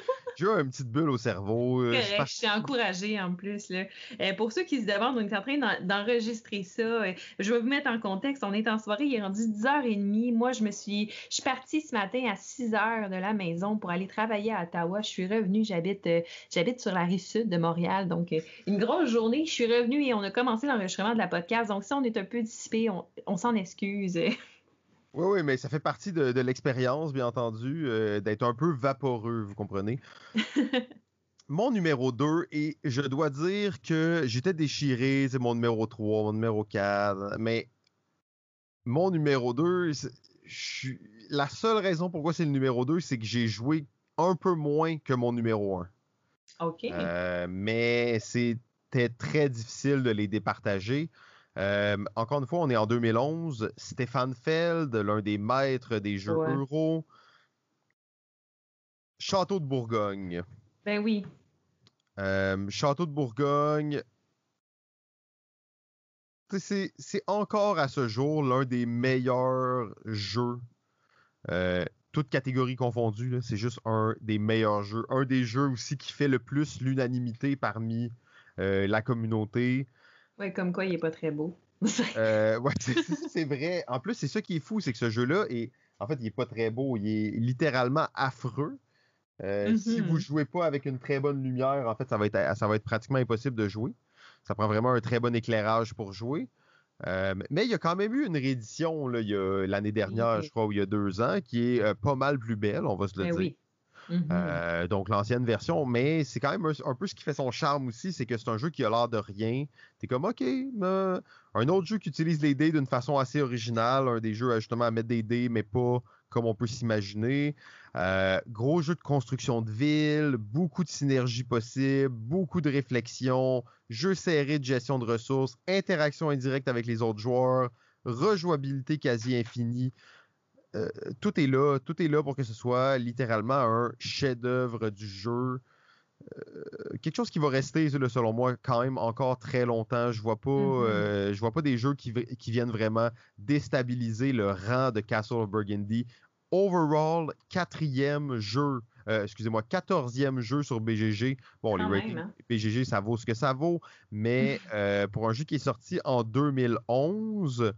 eu une petite bulle au cerveau. Euh, je, suis encouragée en plus. Là. Euh, pour ceux qui se demandent, on est en train d'enregistrer ça. Euh, je vais vous mettre en contexte. On est en soirée, il est rendu 10h30. Moi, je me suis. Je suis partie ce matin à 6h de la maison pour aller travailler à Ottawa. Je suis revenue. J'habite, j'habite sur la rive sud de Montréal. Donc, une grosse journée. Je suis revenue et on a commencé l'enregistrement de la podcast. Donc, si on est un peu dissipé, on, on s'en excuse. Oui, oui, mais ça fait partie de, l'expérience, bien entendu, euh, d'être un peu vaporeux, vous comprenez? mon numéro 2, et je dois dire que j'étais déchiré, c'est mon numéro 3, mon numéro 4, mais mon numéro 2, la seule raison pourquoi c'est le numéro 2, c'est que j'ai joué un peu moins que mon numéro 1. OK. Euh, mais c'était très difficile de les départager. Euh, encore une fois, on est en 2011. Stéphane Feld, l'un des maîtres des jeux euro. Château de Bourgogne. Ben oui. Euh, Château de Bourgogne. C'est encore à ce jour l'un des meilleurs jeux. Euh, toutes catégories confondues, c'est juste un des meilleurs jeux. Un des jeux aussi qui fait le plus l'unanimité parmi la communauté. Ouais, comme quoi il est pas très beau. euh, ouais, c'est vrai. En plus, c'est ça qui est fou, c'est que ce jeu-là est. En fait, il est pas très beau. Il est littéralement affreux. Euh, si vous mm-hmm. jouez pas avec une très bonne lumière, en fait, ça va être, ça va être pratiquement impossible de jouer. Ça prend vraiment un très bon éclairage pour jouer. Euh, mais il y a quand même eu une réédition l'année dernière, je crois, ou il y a deux ans, qui est euh, pas mal plus belle, on va se le ben dire. Mm-hmm. Euh, donc l'ancienne version, mais c'est quand même un, peu ce qui fait son charme aussi, c'est que c'est un jeu qui a l'air de rien. T'es comme ok, un autre jeu qui utilise les dés d'une façon assez originale, un des jeux justement à mettre des dés, mais pas comme on peut s'imaginer. Euh, gros jeu de construction de ville, beaucoup de synergie possible, beaucoup de réflexion, jeu serré de gestion de ressources, interaction indirecte avec les autres joueurs, rejouabilité quasi infinie. Euh, tout est là, tout est là pour que ce soit littéralement un chef-d'œuvre du jeu. Euh, quelque chose qui va rester, selon moi, quand même encore très longtemps. Je vois pas, mm-hmm. euh, je vois pas des jeux qui, viennent vraiment déstabiliser le rang de Castle of Burgundy. Overall, quatrième jeu, excusez-moi, quatorzième jeu sur BGG. Bon, les ratings hein? BGG, ça vaut ce que ça vaut, mais pour un jeu qui est sorti en 2011,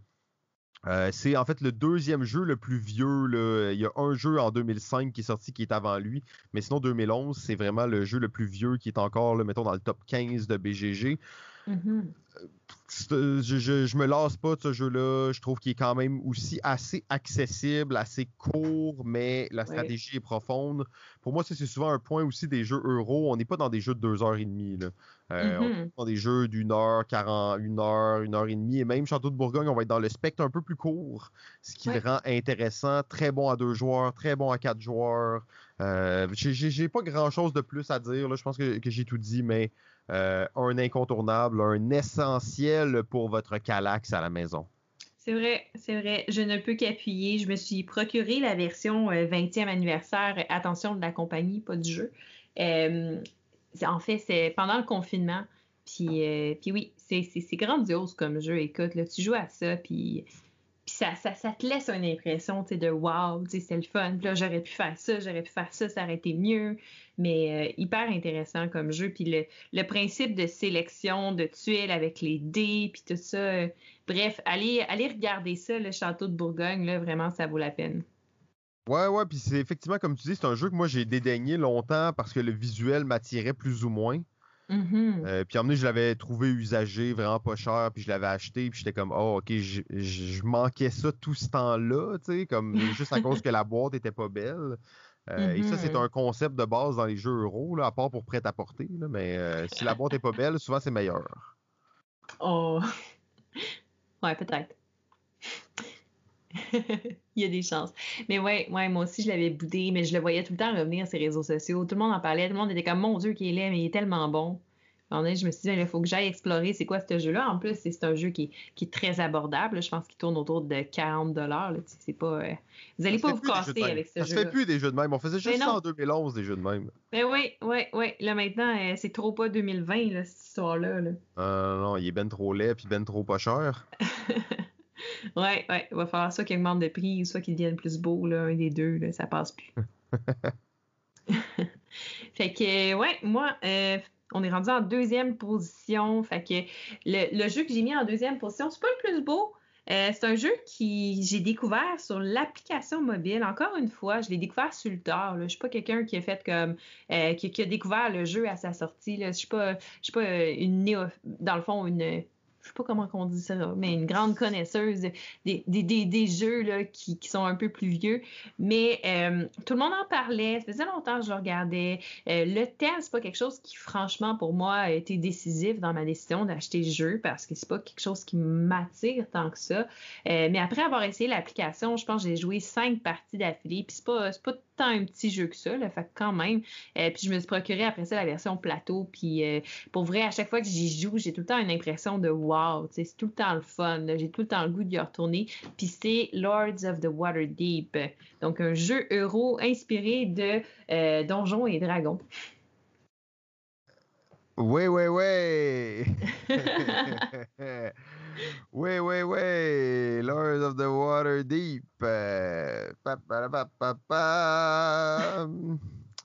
euh, c'est en fait le deuxième jeu le plus vieux. Il y a un jeu en 2005 qui est sorti qui est avant lui, mais sinon 2011, c'est vraiment le jeu le plus vieux qui est encore, mettons, dans le top 15 de BGG. Mm-hmm. Euh, je, me lasse pas de ce jeu-là. Je trouve qu'il est quand même aussi assez accessible, assez court, mais la stratégie est profonde. Pour moi, c'est souvent un point aussi des jeux euro. On n'est pas dans des jeux de deux heures et demie. Euh, on est mm-hmm. dans des jeux d'une heure, quarante, une heure, une heure et demie. Et même Château de Bourgogne, on va être dans le spectre un peu plus court, ce qui le rend intéressant. Très bon à deux joueurs, très bon à quatre joueurs. Euh, j'ai pas grand-chose de plus à dire. Je pense que j'ai tout dit, mais euh, un incontournable, un essentiel pour votre Calax à la maison. C'est vrai, c'est vrai. Je ne peux qu'appuyer. Je me suis procuré la version 20e euh, anniversaire, attention de la compagnie, pas du jeu. Euh, en fait, c'est pendant le confinement. Puis, puis oui, c'est grandiose comme jeu. Écoute, là, tu joues à ça, puis puis ça, ça, ça, te laisse une impression de wow, c'est le fun. Puis là, j'aurais pu faire ça, j'aurais pu faire ça, ça aurait été mieux. Mais euh, hyper intéressant comme jeu. Puis le, le, principe de sélection, de tuiles avec les dés, puis tout ça. Euh, bref, allez, allez regarder ça, le Château de Bourgogne, là, vraiment, ça vaut la peine. Ouais, ouais, puis c'est effectivement, comme tu dis, c'est un jeu que moi j'ai dédaigné longtemps parce que le visuel m'attirait plus ou moins. Mm-hmm. Euh, puis emmené, je l'avais trouvé usagé, vraiment pas cher, puis je l'avais acheté, puis j'étais comme, oh, ok, je manquais ça tout ce temps-là, tu sais, comme juste à cause que la boîte était pas belle. Euh, et ça, c'est mm-hmm. un concept de base dans les jeux euros, là, à part pour prêt-à-porter, mais euh, si la boîte est pas belle, souvent c'est meilleur. Oh, ouais, peut-être. Il y a des chances. Mais ouais, ouais, moi aussi, je l'avais boudé, mais je le voyais tout le temps revenir sur les réseaux sociaux. Tout le monde en parlait, tout le monde était comme, mon Dieu, qu'il est laid, mais il est tellement bon. je me suis dit, il faut que j'aille explorer c'est quoi ce jeu-là. En plus, c'est un jeu qui, est très abordable. Je pense qu'il tourne autour de 40 C'est pas. Euh, vous n'allez pas vous casser avec ce jeu. Ça se fait plus des jeux de même. On faisait juste ça en 2011, des jeux de même. Ben oui, oui, oui. Là, maintenant, euh, c'est trop pas 2020, cette histoire-là. Euh, non, il est ben trop laid puis ben trop pas cher. Ouais, ouais. Il va falloir soit qu'il augmente de prix, soit qu'il devienne plus beau, là, un des deux, là, ça passe plus. fait que, ouais, moi, euh, on est rendu en deuxième position. Fait que le, jeu que j'ai mis en deuxième position, c'est pas le plus beau. Euh, c'est un jeu qui j'ai découvert sur l'application mobile. Encore une fois, je l'ai découvert sur le tard. Je ne suis pas quelqu'un qui a fait comme euh, qui, a découvert le jeu à sa sortie. Je ne suis pas, je suis pas une néo, dans le fond une je sais pas comment on dit ça, mais une grande connaisseuse des, des, des, jeux là, qui, qui, sont un peu plus vieux. Mais euh, tout le monde en parlait, ça faisait longtemps que je le regardais. Euh, le thème, c'est pas quelque chose qui, franchement, pour moi, a été décisif dans ma décision d'acheter le jeu parce que c'est pas quelque chose qui m'attire tant que ça. Euh, mais après avoir essayé l'application, je pense que j'ai joué cinq parties d'affilée, puis c'est pas, pas tant un petit jeu que ça, là, fait quand même. puis je me suis procuré après ça la version plateau, puis pour vrai, à chaque fois que j'y joue, j'ai tout le temps une impression de wow, c'est tout le temps le fun. J'ai tout le temps le goût d'y retourner. Puis c'est Lords of the Waterdeep. Donc un jeu euro inspiré de euh, Donjons et Dragons. Oui, oui, oui. Oui, oui, oui. Lords of the Waterdeep. Euh,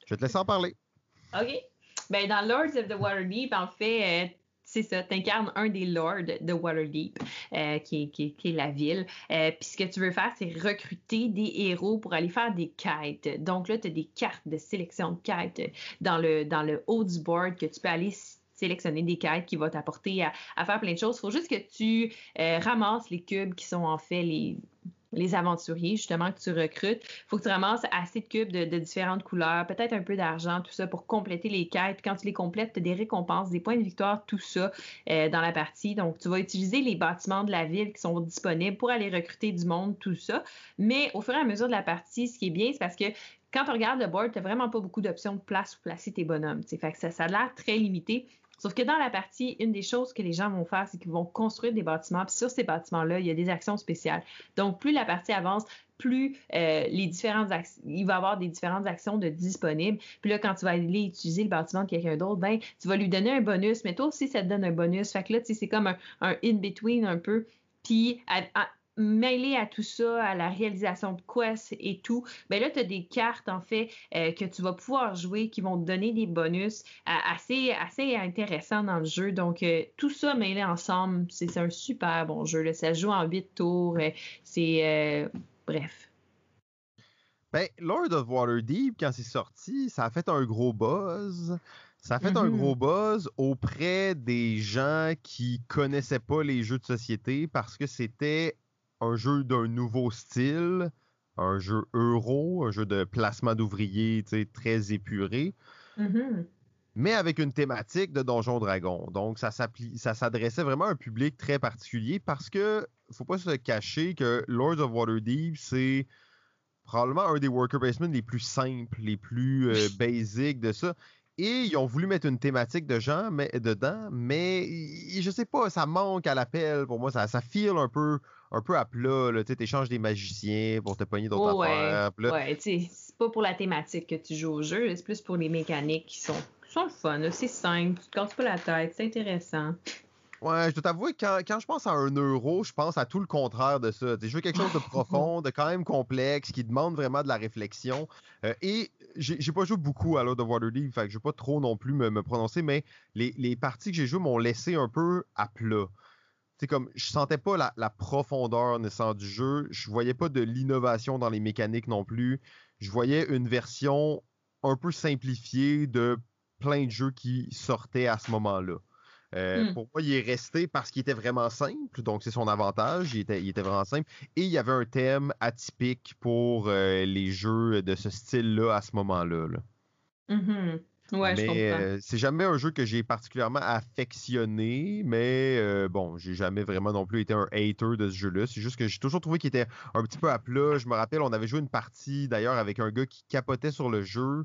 Je vais te laisser en parler. OK. Ben, dans Lords of the Waterdeep, en fait, euh, c'est ça, tu incarnes un des lords de Waterdeep, euh, qui, est, la ville. Euh, puis ce que tu veux faire, c'est recruter des héros pour aller faire des quêtes. Donc là, tu as des cartes de sélection de quêtes dans le, dans le haut du board que tu peux aller sélectionner des quêtes qui vont t'apporter à, faire plein de choses. Il faut juste que tu euh, ramasses les cubes qui sont en fait les les aventuriers, justement, que tu recrutes. Il faut que tu ramasses assez de cubes de, différentes couleurs, peut-être un peu d'argent, tout ça, pour compléter les quêtes. Quand tu les complètes, tu as des récompenses, des points de victoire, tout ça euh, dans la partie. Donc, tu vas utiliser les bâtiments de la ville qui sont disponibles pour aller recruter du monde, tout ça. Mais au fur et à mesure de la partie, ce qui est bien, c'est parce que quand tu regardes le board, tu n'as vraiment pas beaucoup d'options de place où placer tes bonhommes. Fait ça a l'air très limité Sauf que dans la partie, une des choses que les gens vont faire, c'est qu'ils vont construire des bâtiments. Puis sur ces bâtiments-là, il y a des actions spéciales. Donc, plus la partie avance, plus euh, les différentes il va y avoir des différentes actions de disponibles. Puis là, quand tu vas aller utiliser le bâtiment de quelqu'un d'autre, ben, tu vas lui donner un bonus, mais toi aussi, ça te donne un bonus. Fait que là, c'est comme un, in-between un peu. Puis mêlé à tout ça, à la réalisation de quests et tout, ben là, tu as des cartes, en fait, euh, que tu vas pouvoir jouer qui vont te donner des bonus euh, assez, assez intéressants dans le jeu. Donc, euh, tout ça mêlé ensemble, c'est un super bon jeu. Là. Ça joue en 8 tours. c'est. bref. Ben, Lord of Waterdeep, quand c'est sorti, ça a fait un gros buzz. Ça a fait un gros mm-hmm. buzz auprès des gens qui connaissaient pas les jeux de société parce que c'était un jeu d'un nouveau style, un jeu euro, un jeu de placement d'ouvriers très épuré, mm-hmm. mais avec une thématique de Donjon Dragon. Donc, ça s'adressait vraiment à un public très particulier parce que faut pas se cacher que Lords of Waterdeep, c'est probablement un des worker placements les plus simples, les plus euh, basiques de ça. Et ils ont voulu mettre une thématique de gens mais, dedans, mais je sais pas, ça manque à l'appel pour moi. Ça, ça file un peu, un peu à plat. Tu échanges des magiciens pour te pogner d'autres ouais, affaires. Ouais, c'est pas pour la thématique que tu joues au jeu, c'est plus pour les mécaniques qui sont, sont le fun. C'est simple, tu te casses pas la tête, c'est intéressant. Ouais, je dois t'avouer, quand, quand je pense à un euro, je pense à tout le contraire de ça. Je veux quelque chose de profond, de quand même complexe, qui demande vraiment de la réflexion. Euh, et j'ai pas joué beaucoup à Lord of Waterdeep, fait que je vais pas trop non plus me, prononcer, mais les, les parties que j'ai jouées m'ont laissé un peu à plat. C'est comme, je sentais pas la, la profondeur naissant du jeu, je voyais pas de l'innovation dans les mécaniques non plus. Je voyais une version un peu simplifiée de plein de jeux qui sortaient à ce moment-là. Euh, hmm. Pour moi, il est resté parce qu'il était vraiment simple, donc c'est son avantage, il était, il était, vraiment simple. Et il y avait un thème atypique pour euh, les jeux de ce style-là à ce moment-là. Mm-hmm. Ouais, mais euh, c'est jamais un jeu que j'ai particulièrement affectionné, mais bon, j'ai jamais vraiment non plus été un hater de ce jeu-là. C'est juste que j'ai toujours trouvé qu'il était un petit peu à plat. Je me rappelle, on avait joué une partie d'ailleurs avec un gars qui capotait sur le jeu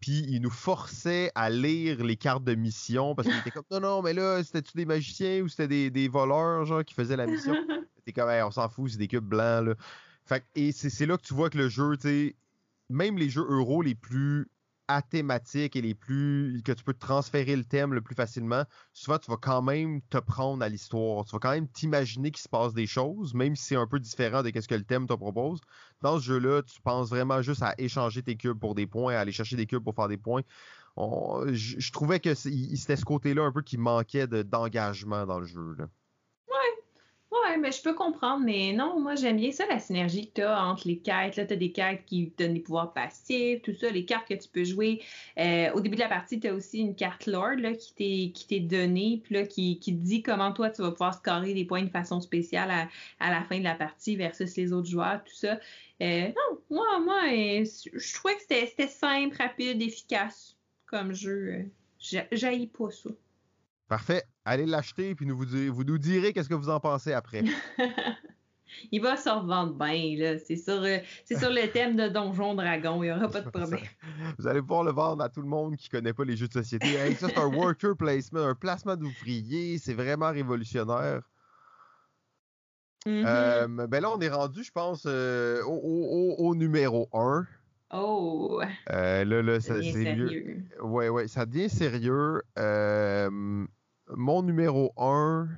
puis il nous forçait à lire les cartes de mission parce qu'il était comme non non mais là c'était-tu des magiciens ou c'était des, voleurs genre qui faisaient la mission? C'était comme on s'en fout c'est des cubes blancs là. Fait, et c'est là que tu vois que le jeu tu sais même les jeux euro les plus thématiques et les plus que tu peux transférer le thème le plus facilement, souvent tu vas quand même te prendre à l'histoire. Tu vas quand même t'imaginer qu'il se passe des choses, même si c'est un peu différent de ce que le thème te propose. Dans ce jeu-là, tu penses vraiment juste à échanger tes cubes pour des points, à aller chercher des cubes pour faire des points. je, trouvais que c'était ce côté-là un peu qui manquait d'engagement dans le jeu. Ouais, mais je peux comprendre, mais non, moi j'aime bien ça, la synergie que tu as entre les cartes. Là, tu as des cartes qui donnent des pouvoirs passifs, tout ça, les cartes que tu peux jouer. Euh, au début de la partie, tu as aussi une carte Lord là, qui t'est donnée, puis là, qui, qui te dit comment toi tu vas pouvoir scorer des points de façon spéciale à, à la fin de la partie versus les autres joueurs, tout ça. Euh, non, moi, moi, euh, je trouvais que c'était simple, rapide, efficace comme jeu. J'haïs pas ça. Parfait. Allez l'acheter, puis nous vous, vous nous direz qu'est-ce que vous en pensez après. il va se revendre bien, là. C'est sur, euh, sur le thème de Donjon Dragon. Il n'y aura pas de problème. Vous allez pouvoir le vendre à tout le monde qui ne connaît pas les jeux de société. ça, c'est un worker placement, un placement d'ouvrier. C'est vraiment révolutionnaire. Mm-hmm. Euh, ben là, on est rendu, je pense, euh, au, numéro 1. Oh! là, là, ça, devient sérieux. Ouais, ouais, ça devient sérieux mon numéro 1.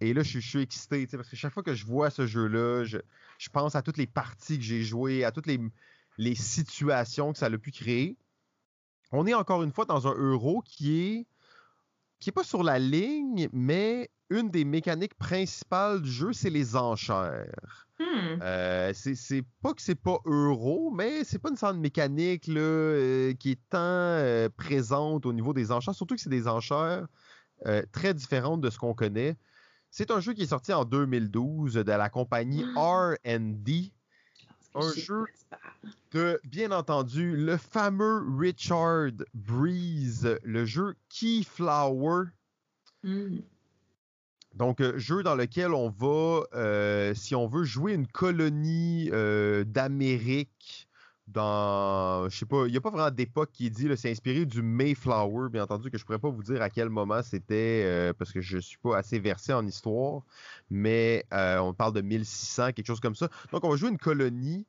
Et là, je, suis excité, parce que chaque fois que je vois ce jeu-là, je, pense à toutes les parties que j'ai jouées, à toutes les, les, situations que ça a pu créer. On est encore une fois dans un euro qui est qui est pas sur la ligne, mais une des mécaniques principales du jeu, c'est les enchères. Hmm. Euh, c'est pas que c'est pas euro, mais c'est pas une sorte de mécanique là, euh, qui est tant euh, présente au niveau des enchères, surtout que c'est des enchères très différentes de ce qu'on connaît. C'est un jeu qui est sorti en 2012 de la compagnie ah. R&D. Un jeu de, bien entendu, le fameux Richard Breeze, le jeu Keyflower. Hmm. Donc, euh, jeu dans lequel on va, euh, si on veut, jouer une colonie euh, d'Amérique dans. Je sais pas, il n'y a pas vraiment d'époque qui est dit, c'est inspiré du Mayflower, bien entendu, que je pourrais pas vous dire à quel moment c'était, euh, parce que je suis pas assez versé en histoire, mais euh, on parle de 1600, quelque chose comme ça. Donc, on va jouer une colonie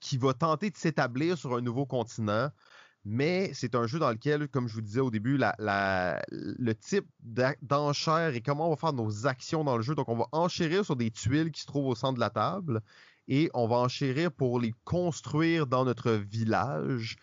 qui va tenter de s'établir sur un nouveau continent. Mais c'est un jeu dans lequel, comme je vous disais au début, le type d'enchère et comment on va faire nos actions dans le jeu. Donc, on va enchérir sur des tuiles qui se trouvent au centre de la table et on va enchérir pour les construire dans notre village.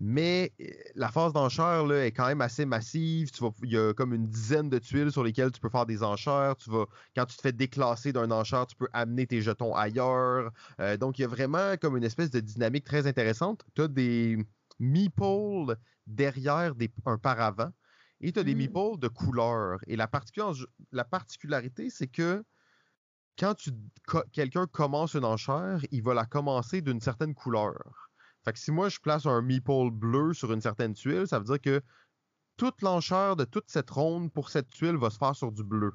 Mais euh, la phase d'enchère est quand même assez massive. il y a comme une dizaine de tuiles sur lesquelles tu peux faire des enchères. Tu vas, quand tu te fais déclasser d'un enchère, tu peux amener tes jetons ailleurs. Euh, donc, il y a vraiment comme une espèce de dynamique très intéressante. Tu as des meeples derrière un paravent et tu as des mm. meeples de couleur. Et la particularité, c'est que quand quelqu'un commence une enchère, il va la commencer d'une certaine couleur. Fait si moi je place un meeple bleu sur une certaine tuile, ça veut dire que toute l'enchère de toute cette ronde pour cette tuile va se faire sur du bleu.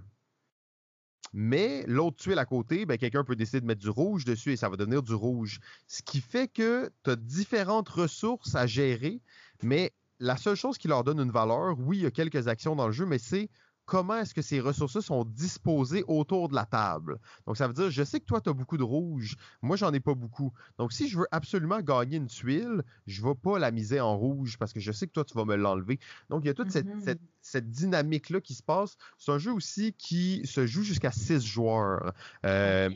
Mais l'autre tuile à côté, ben, quelqu'un peut décider de mettre du rouge dessus et ça va devenir du rouge. Ce qui fait que tu as différentes ressources à gérer, mais la seule chose qui leur donne une valeur, oui, il y a quelques actions dans le jeu, mais c'est comment est-ce que ces ressources sont disposées autour de la table? Donc, ça veut dire, je sais que toi, tu as beaucoup de rouge, moi, j'en ai pas beaucoup. Donc, si je veux absolument gagner une tuile, je ne vais pas la miser en rouge parce que je sais que toi, tu vas me l'enlever. Donc, il y a toute cette, mm-hmm. dynamique-là qui se passe. C'est un jeu aussi qui se joue jusqu'à 6 joueurs. Euh,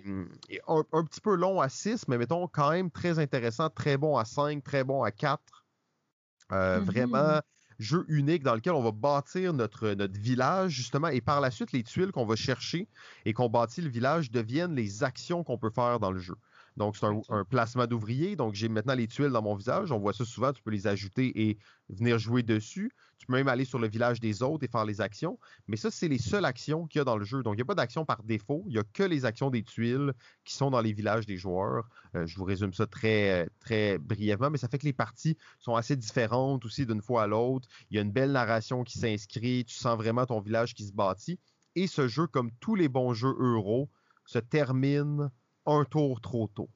un, petit peu long à 6, mais mettons quand même très intéressant, très bon à 5, très bon à 4. Euh, mm-hmm. Vraiment, jeu unique dans lequel on va bâtir notre, notre village, justement, et par la suite, les tuiles qu'on va chercher et qu'on bâtit le village deviennent les actions qu'on peut faire dans le jeu. Donc, c'est un, placement d'ouvrier. Donc, j'ai maintenant les tuiles dans mon visage. On voit ça souvent. Tu peux les ajouter et venir jouer dessus. Tu peux même aller sur le village des autres et faire les actions. Mais ça, c'est les seules actions qu'il y a dans le jeu. Donc, il n'y a pas d'action par défaut. Il n'y a que les actions des tuiles qui sont dans les villages des joueurs. Euh, je vous résume ça très, très brièvement, mais ça fait que les parties sont assez différentes aussi d'une fois à l'autre. Il y a une belle narration qui s'inscrit. Tu sens vraiment ton village qui se bâtit. Et ce jeu, comme tous les bons jeux euro, se termine un tour trop tôt.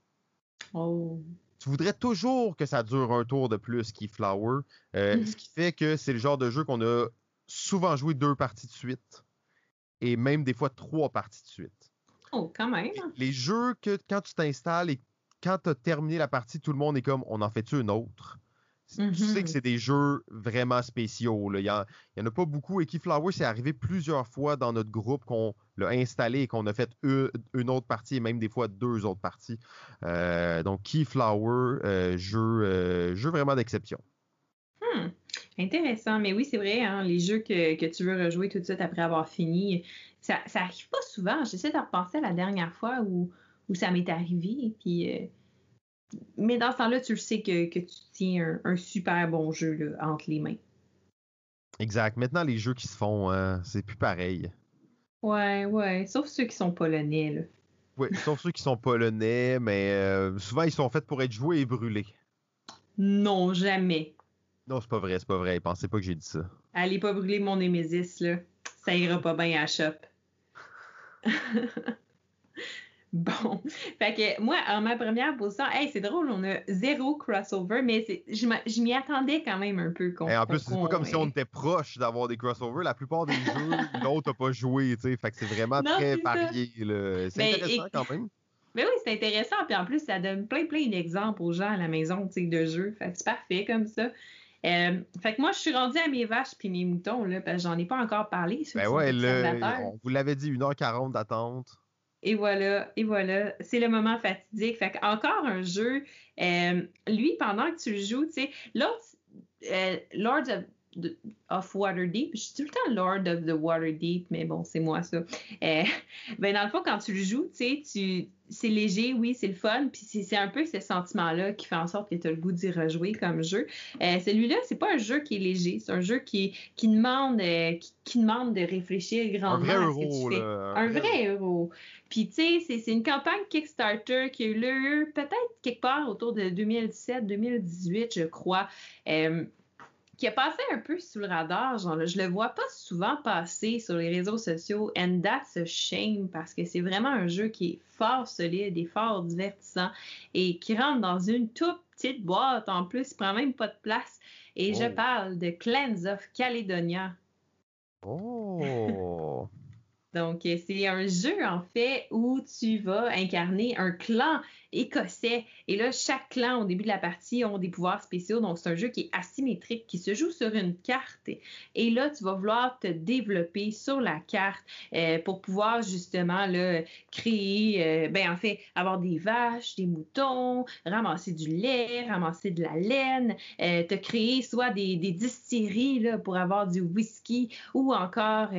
Oh. Tu voudrais toujours que ça dure un tour de plus Keyflower, euh, ce qui fait que c'est le genre de jeu qu'on a souvent joué deux parties de suite et même des fois trois parties de suite. Oh, quand même. Les jeux que quand tu t'installes et quand tu as terminé la partie, tout le monde est comme on en fait-tu une autre? Tu sais que mm-hmm. c'est des jeux vraiment spéciaux. Il n'y en, a pas beaucoup. Et Keyflower, c'est arrivé plusieurs fois dans notre groupe qu'on l'a installé et qu'on a fait une, autre partie et même des fois deux autres parties. Euh, donc, Keyflower, euh, jeu, euh, jeu vraiment d'exception. Hmm. Intéressant. Mais oui, c'est vrai, hein, les jeux que, tu veux rejouer tout de suite après avoir fini, ça, ça arrive pas souvent. J'essaie de repenser à la dernière fois où, où ça m'est arrivé. Puis mais dans ce temps-là, tu le sais que, tu tiens un, super bon jeu entre les mains. Exact. Maintenant, les jeux qui se font, hein, c'est plus pareil. Ouais, ouais. Sauf ceux qui sont polonais, là. Oui, sauf ceux qui sont polonais, mais euh, souvent ils sont faits pour être joués et brûlés. Non, jamais. Non, c'est pas vrai, c'est pas vrai. Pensez pas que j'ai dit ça. Allez pas brûler mon Nemesis, là. Ça ira pas bien à la shop. Bon. Fait que moi, en ma première position, hey, c'est drôle, on a zéro crossover, mais je m'y attendais quand même un peu. Et en plus, c'est pas comme si on était proche d'avoir des crossovers. La plupart des jeux, l'autre n'a pas joué, tu sais. Fait que c'est vraiment très varié. C'est ben, intéressant quand même. Mais ben oui, c'est intéressant. Puis en plus, ça donne plein, plein d'exemples aux gens à la maison, tu sais, de jeux. Fait que c'est parfait comme ça. Euh, fait que moi, je suis rendue à mes vaches puis mes moutons, là, parce que j'en ai pas encore parlé. Ben ouais, on vous l'avait dit, 1h40 d'attente. Et voilà, et voilà, c'est le moment fatidique. Fait encore un jeu. Euh, lui, pendant que tu le joues, tu sais, l'autre, euh, Lords of of Waterdeep. Je suis tout le temps Lord of the Waterdeep, mais bon, c'est moi ça. Euh, ben dans le fond, quand tu le joues, tu sais, c'est léger, oui, c'est le fun, puis c'est un peu ce sentiment-là qui fait en sorte que tu as le goût d'y rejouer comme jeu. Euh, celui-là, c'est pas un jeu qui est léger, c'est un jeu qui, qui demande euh, qui, demande de réfléchir grandement un vrai à ce que tu fais. un, vrai, héros. Puis tu sais, c'est une campagne Kickstarter qui a eu lieu peut-être quelque part autour de 2017-2018, je crois. Qui a passé un peu sous le radar. Genre, je le vois pas souvent passer sur les réseaux sociaux. And that's a shame parce que c'est vraiment un jeu qui est fort solide et fort divertissant et qui rentre dans une toute petite boîte en plus, il prend même pas de place. Et je Oh. parle de Clans of Caledonia. Oh! Donc, c'est un jeu, en fait, où tu vas incarner un clan écossais. Et là, chaque clan, au début de la partie, ont des pouvoirs spéciaux. Donc, c'est un jeu qui est asymétrique, qui se joue sur une carte. Et là, tu vas vouloir te développer sur la carte euh, pour pouvoir, justement, là, créer, euh, ben, en fait, avoir des vaches, des moutons, ramasser du lait, ramasser de la laine, euh, te créer soit des, distilleries, là, pour avoir du whisky ou encore,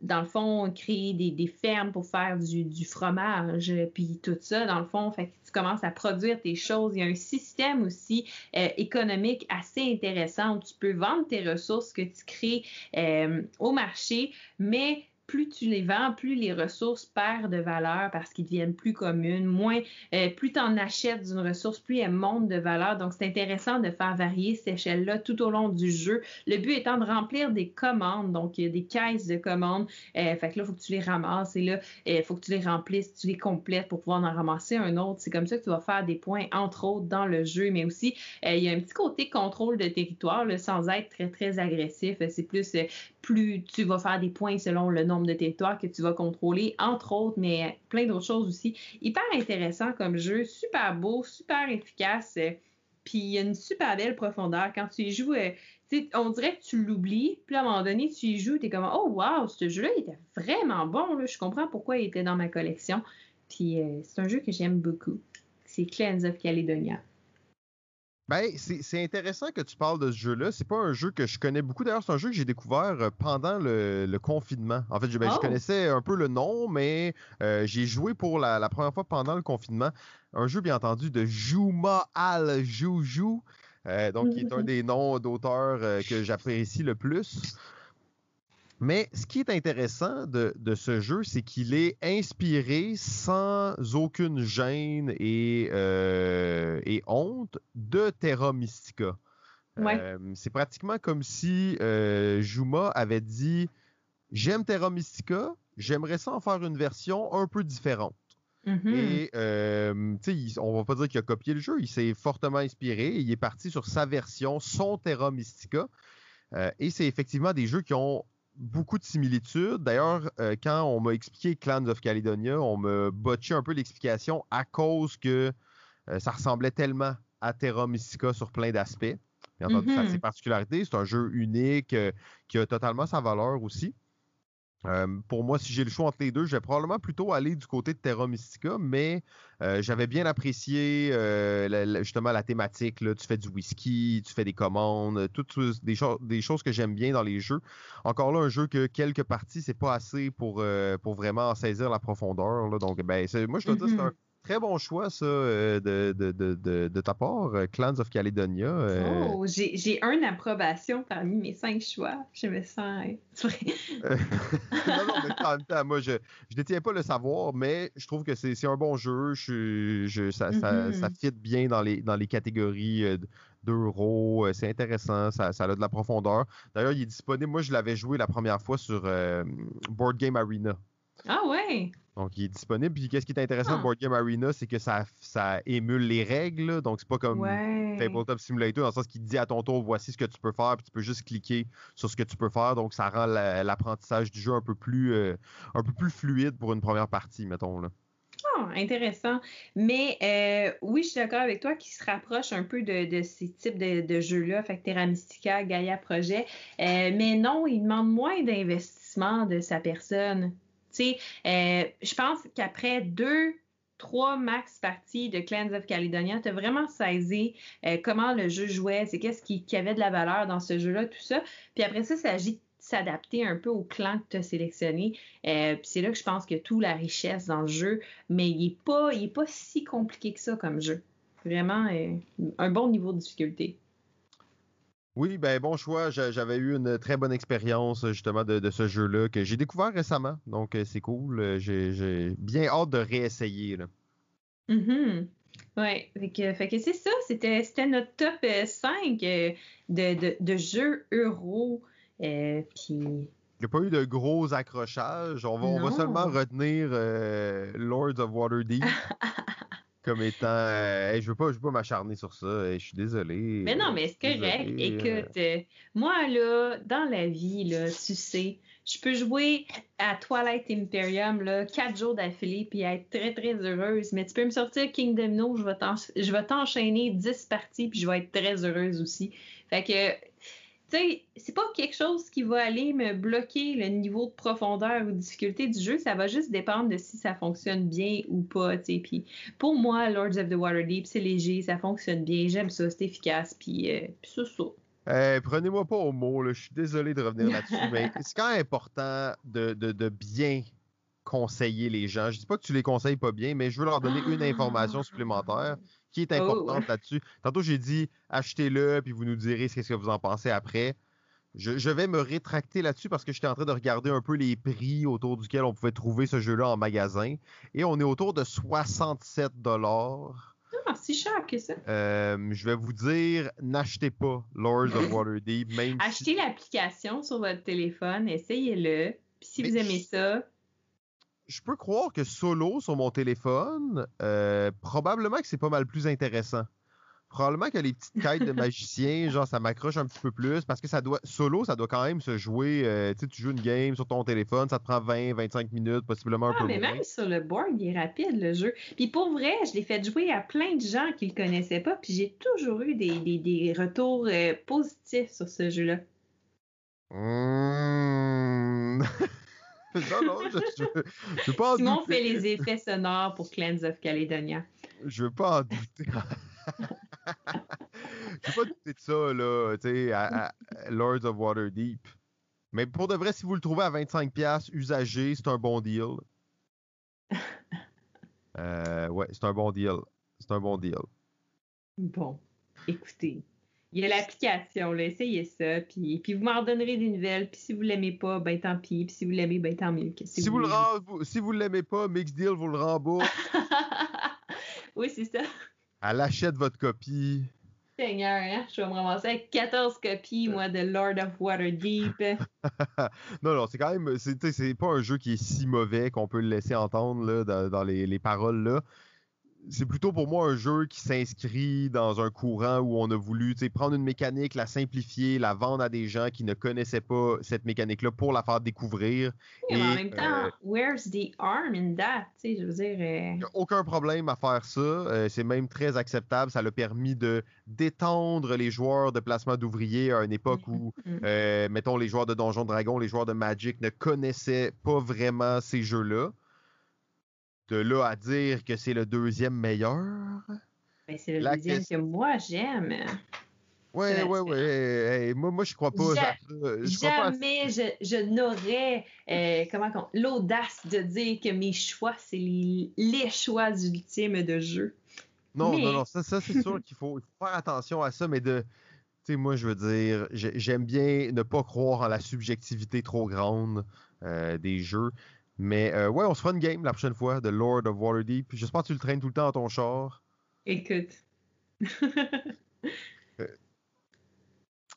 dans le fond, créer des, fermes pour faire du, du fromage, puis tout ça, dans le fond, tu commences à produire tes choses. Il y a un système aussi euh, économique assez intéressant où tu peux vendre tes ressources que tu crées euh, au marché, mais plus tu les vends, plus les ressources perdent de valeur parce qu'ils deviennent plus communes, moins, euh, plus tu en achètes d'une ressource, plus elle monte de valeur. Donc, c'est intéressant de faire varier cette échelle-là tout au long du jeu. Le but étant de remplir des commandes, donc il y a des caisses de commandes. Euh, fait que là, il faut que tu les ramasses et là, il faut que tu les remplisses, tu les complètes pour pouvoir en ramasser un autre. C'est comme ça que tu vas faire des points, entre autres, dans le jeu, mais aussi, euh, il y a un petit côté contrôle de territoire, sans être très, très agressif. C'est plus, euh, plus tu vas faire des points selon le nombre de territoires que tu vas contrôler, entre autres, mais plein d'autres choses aussi. Hyper intéressant comme jeu, super beau, super efficace. euh, Puis il y a une super belle profondeur. Quand tu y joues, euh, on dirait que tu l'oublies. Puis à un moment donné, tu y joues, tu es comme Oh wow, ce jeu-là était vraiment bon. Je comprends pourquoi il était dans ma collection. Puis euh, c'est un jeu que j'aime beaucoup. C'est Clans of Caledonia. Ben, c'est intéressant que tu parles de ce jeu-là. C'est pas un jeu que je connais beaucoup. D'ailleurs, c'est un jeu que j'ai découvert euh, pendant le, le confinement. En fait, je, ben, je Oh. connaissais un peu le nom, mais euh, j'ai joué pour la, la première fois pendant le confinement. Un jeu, bien entendu, de Juma Al Joujou. euh, donc, qui est un des noms d'auteurs euh, que j'apprécie le plus. Mais ce qui est intéressant de, de ce jeu, c'est qu'il est inspiré sans aucune gêne et, euh, et honte de Terra Mystica. Ouais. Euh, c'est pratiquement comme si euh, Juma avait dit J'aime Terra Mystica, j'aimerais ça en faire une version un peu différente. Mhm. Et euh, il- on va pas dire qu'il a copié le jeu, il s'est fortement inspiré il est parti sur sa version, son Terra Mystica. Euh, et c'est effectivement des jeux qui ont beaucoup de similitudes. D'ailleurs, euh, quand on m'a expliqué Clans of Caledonia, on m'a botché un peu l'explication à cause que euh, ça ressemblait tellement à Terra Mystica sur plein d'aspects. Bien entendu, ça a Mhm. ses particularités. C'est un jeu unique euh, qui a totalement sa valeur aussi. Euh, pour moi, si j'ai le choix entre les deux, je vais probablement plutôt aller du côté de Terra Mystica, mais euh, j'avais bien apprécié euh, justement la thématique. Là. Tu fais du whisky, tu fais des commandes, toutes des, des choses que j'aime bien dans les jeux. Encore là, un jeu que quelques parties, c'est pas assez pour, pour vraiment en saisir la profondeur. Là. Donc, ben, moi, je dois dire c'est Mhm. un très bon choix, ça, euh, de, de, de, de, ta part, euh, Clans of Caledonia. euh, Oh, j'ai j'ai un approbation parmi mes cinq choix. Je me sens. non, non, mais en même temps, moi, je ne détiens pas le savoir, mais je trouve que c'est un bon jeu. Je, je- ça, ça, ça fit bien dans les, dans les catégories d'euros. C'est intéressant, ça, ça a de la profondeur. D'ailleurs, il est disponible. Moi, je l'avais joué la première fois sur euh, Board Game Arena. Ah ouais? Donc, il est disponible. Puis, qu'est-ce qui est intéressant de Ah. Board Game Arena, c'est que ça, ça émule les règles. Donc, c'est pas comme Ouais. Tabletop Simulator, dans le sens qu'il te dit à ton tour, voici ce que tu peux faire, puis tu peux juste cliquer sur ce que tu peux faire. Donc, ça rend la- l'apprentissage du jeu un peu plus, euh, un peu plus fluide pour une première partie, mettons. Là. Ah, intéressant. Mais euh, oui, je suis d'accord avec toi qui se rapproche un peu de, de ces types de, de jeux-là, fait que Terra Mystica, Gaia Project. Euh, mais non, il demande moins d'investissement de sa personne. Euh, je pense qu'après deux, trois max parties de Clans of Caledonia, tu as vraiment saisi euh, comment le jeu jouait, c'est qu'est-ce qui, avait de la valeur dans ce jeu-là, tout ça. Puis après ça, il s'agit de s'adapter un peu au clan que tu as sélectionné. Euh, puis c'est là que je pense que toute la richesse dans le jeu, mais il n'est pas, pas si compliqué que ça comme jeu. Vraiment, un bon niveau de difficulté. Oui, ben bon choix. J'a- J'avais eu une très bonne expérience justement de, de ce jeu-là que j'ai découvert récemment. Donc, euh, c'est cool. Euh, J'ai bien hâte de réessayer. Là. Mhm. Ouais, fait que, fait que c'est ça, c'était notre top euh, 5 euh, de, de, de jeux euro. Euh, puis, Il n'y a pas eu de gros accrochages. On va, on va Non. seulement retenir euh, Lords of Waterdeep. comme étant. Euh, je veux pas, je veux pas m'acharner sur ça. je suis désolé. Mais non, mais c'est correct. Écoute, euh, moi, là, dans la vie, là, tu sais, je peux jouer à Twilight Imperium là, quatre jours d'affilée puis être très, très heureuse. Mais tu peux me sortir Kingdom No, je vais t'enchaîner 10 parties puis je vais être très heureuse aussi. Fait que tu sais, c'est pas quelque chose qui va aller me bloquer le niveau de profondeur ou de difficulté du jeu. Ça va juste dépendre de si ça fonctionne bien ou pas, tu sais. Puis pour moi, Lords of the Waterdeep, c'est léger, ça fonctionne bien, j'aime ça, c'est efficace, puis, euh, puis c'est ça. Eh, prenez-moi pas au mot, je suis désolé de revenir là-dessus, mais c'est quand même important de, de, de, bien conseiller les gens. Je dis pas que tu les conseilles pas bien, mais je veux leur donner une information supplémentaire qui est oh, importante là-dessus. Tantôt, j'ai dit achetez-le, puis vous nous direz ce que vous en pensez après. Je, vais me rétracter là-dessus parce que j'étais en train de regarder un peu les prix autour duquel on pouvait trouver ce jeu-là en magasin. Et on est autour de 67 dollars. Ah, si cher que ça. Euh, je vais vous dire, n'achetez pas Lords of Waterdeep. Même Achetez l'application sur votre téléphone, essayez-le. Puis si vous aimez ça, je peux croire que solo sur mon téléphone, euh, probablement que c'est pas mal plus intéressant. Probablement que les petites quêtes de magicien, genre, ça m'accroche un petit peu plus parce que ça doit, solo, ça doit quand même se jouer. Euh, tu sais, tu joues une game sur ton téléphone, ça te prend 20, 25 minutes, possiblement un ah, peu mais même sur le board, il est rapide, le jeu. Puis pour vrai, je l'ai fait jouer à plein de gens qui le connaissaient pas, puis j'ai toujours eu des, des, des retours euh, positifs sur ce jeu-là. Mmh. non, non, je, je, veux pas en Simon fait les effets sonores pour Clans of Caledonia. Je veux pas en douter. je veux pas douter de ça, là, tu sais, à, Lords of Waterdeep. Mais pour de vrai, si vous le trouvez à 25$ usagé, c'est un bon deal. Euh, ouais, c'est un bon deal. C'est un bon deal. Bon, écoutez, il y a l'application, essayez ça, puis, puis vous m'en donnerez des nouvelles, puis si vous l'aimez pas, ben tant pis, puis si vous l'aimez, ben tant mieux. Si, vous, vous, si vous l'aimez pas, Mix Deal vous le rembourse. oui, c'est ça. Elle achète votre copie. Seigneur, hein? je vais me ramasser avec 14 copies, moi, de Lord of Waterdeep. non, non, c'est quand même, c'est pas un jeu qui est si mauvais qu'on peut le laisser entendre là, dans, dans les, les paroles là c'est plutôt pour moi un jeu qui s'inscrit dans un courant où on a voulu prendre une mécanique, la simplifier, la vendre à des gens qui ne connaissaient pas cette mécanique-là pour la faire découvrir. et, en même temps, euh, where's the arm in that? Je veux dire. A aucun problème à faire ça. Euh, c'est même très acceptable. Ça l'a permis de détendre les joueurs de placement d'ouvriers à une époque où, mm-hmm. euh, mettons, les joueurs de Donjon Dragon, les joueurs de Magic ne connaissaient pas vraiment ces jeux-là de là à dire que c'est le deuxième meilleur? Ben, c'est le deuxième que moi j'aime. Ouais, ouais, ouais. moi, moi, je crois pas. jamais je, n'aurais euh, comment l'audace de dire que mes choix, c'est les, choix ultimes de jeu. Non, non, non, ça, ça c'est sûr qu'il faut, faire attention à ça, mais de. Tu sais, moi, je veux dire, j'aime bien ne pas croire en la subjectivité trop grande euh, des jeux. Mais euh, ouais, on se fera une game la prochaine fois de Lord of Waterdeep. J'espère que tu le traînes tout le temps dans ton char. Écoute. Euh,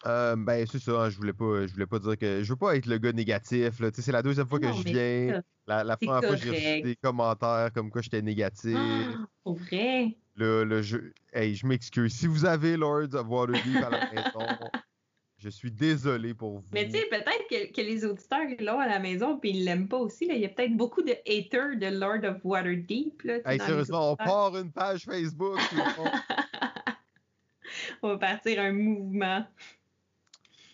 euh, ben c'est ça, hein, je voulais pas je voulais pas dire que je veux pas être le gars négatif là, c'est la deuxième fois que je viens. La, la première fois j'ai reçu des commentaires comme quoi j'étais négatif. Ah, pour vrai? Le, le jeu. Hey, je m'excuse. Si vous avez Lord of Waterdeep à la maison, je suis désolé pour vous. Mais tu sais, peut-être que, les auditeurs l'ont à la maison puis ils l'aiment pas aussi. Là. Il y a peut-être beaucoup de haters de Lord of Waterdeep. Là, hey, sérieusement, on part une page Facebook. on va partir un mouvement.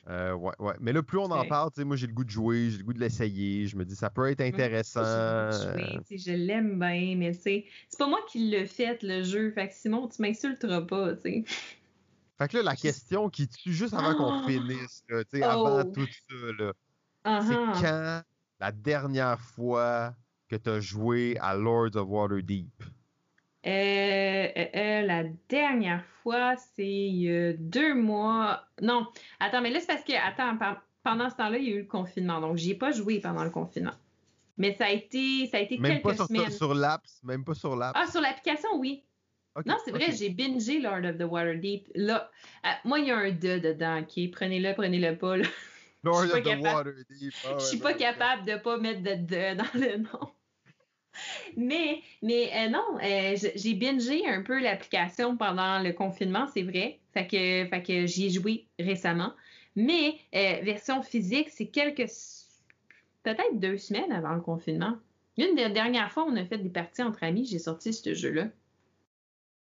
Euh, ouais, ouais. Mais là, plus on en parle, moi j'ai le goût de jouer, j'ai le goût de l'essayer. Je me dis, ça peut être intéressant. Je, je l'aime bien, mais c'est pas moi qui l'ai fait, le jeu. Fait que Simon, tu m'insulteras pas, tu sais. Fait que là, la question qui tue juste avant qu'on ah! finisse, là, oh! avant tout ça, là, c'est uh-huh. quand la dernière fois que tu as joué à Lords of Waterdeep? Euh, euh, euh, la dernière fois, c'est deux mois. Non, attends, mais là, c'est parce que, attends, pendant ce temps-là, il y a eu le confinement. Donc, j'y ai pas joué pendant le confinement. Mais ça a été, ça a été même quelques pas sur, semaines. Sur l'apps, même pas sur l'apps. Ah, sur l'application, oui non, c'est vrai, j'ai bingé Lord of the Waterdeep. Là, euh, moi, il y a un de dedans, OK? Prenez-le, prenez-le pas. Lord of the Waterdeep. Je suis pas capable de pas mettre de de dans le nom. mais mais euh, non, euh, j'ai bingé un peu l'application pendant le confinement, c'est vrai. Fait que, fait que j'y ai joué récemment. Mais version physique, c'est quelques peut-être deux semaines avant le confinement. Une des dernières fois, on a fait des parties entre amis, j'ai sorti ce jeu-là.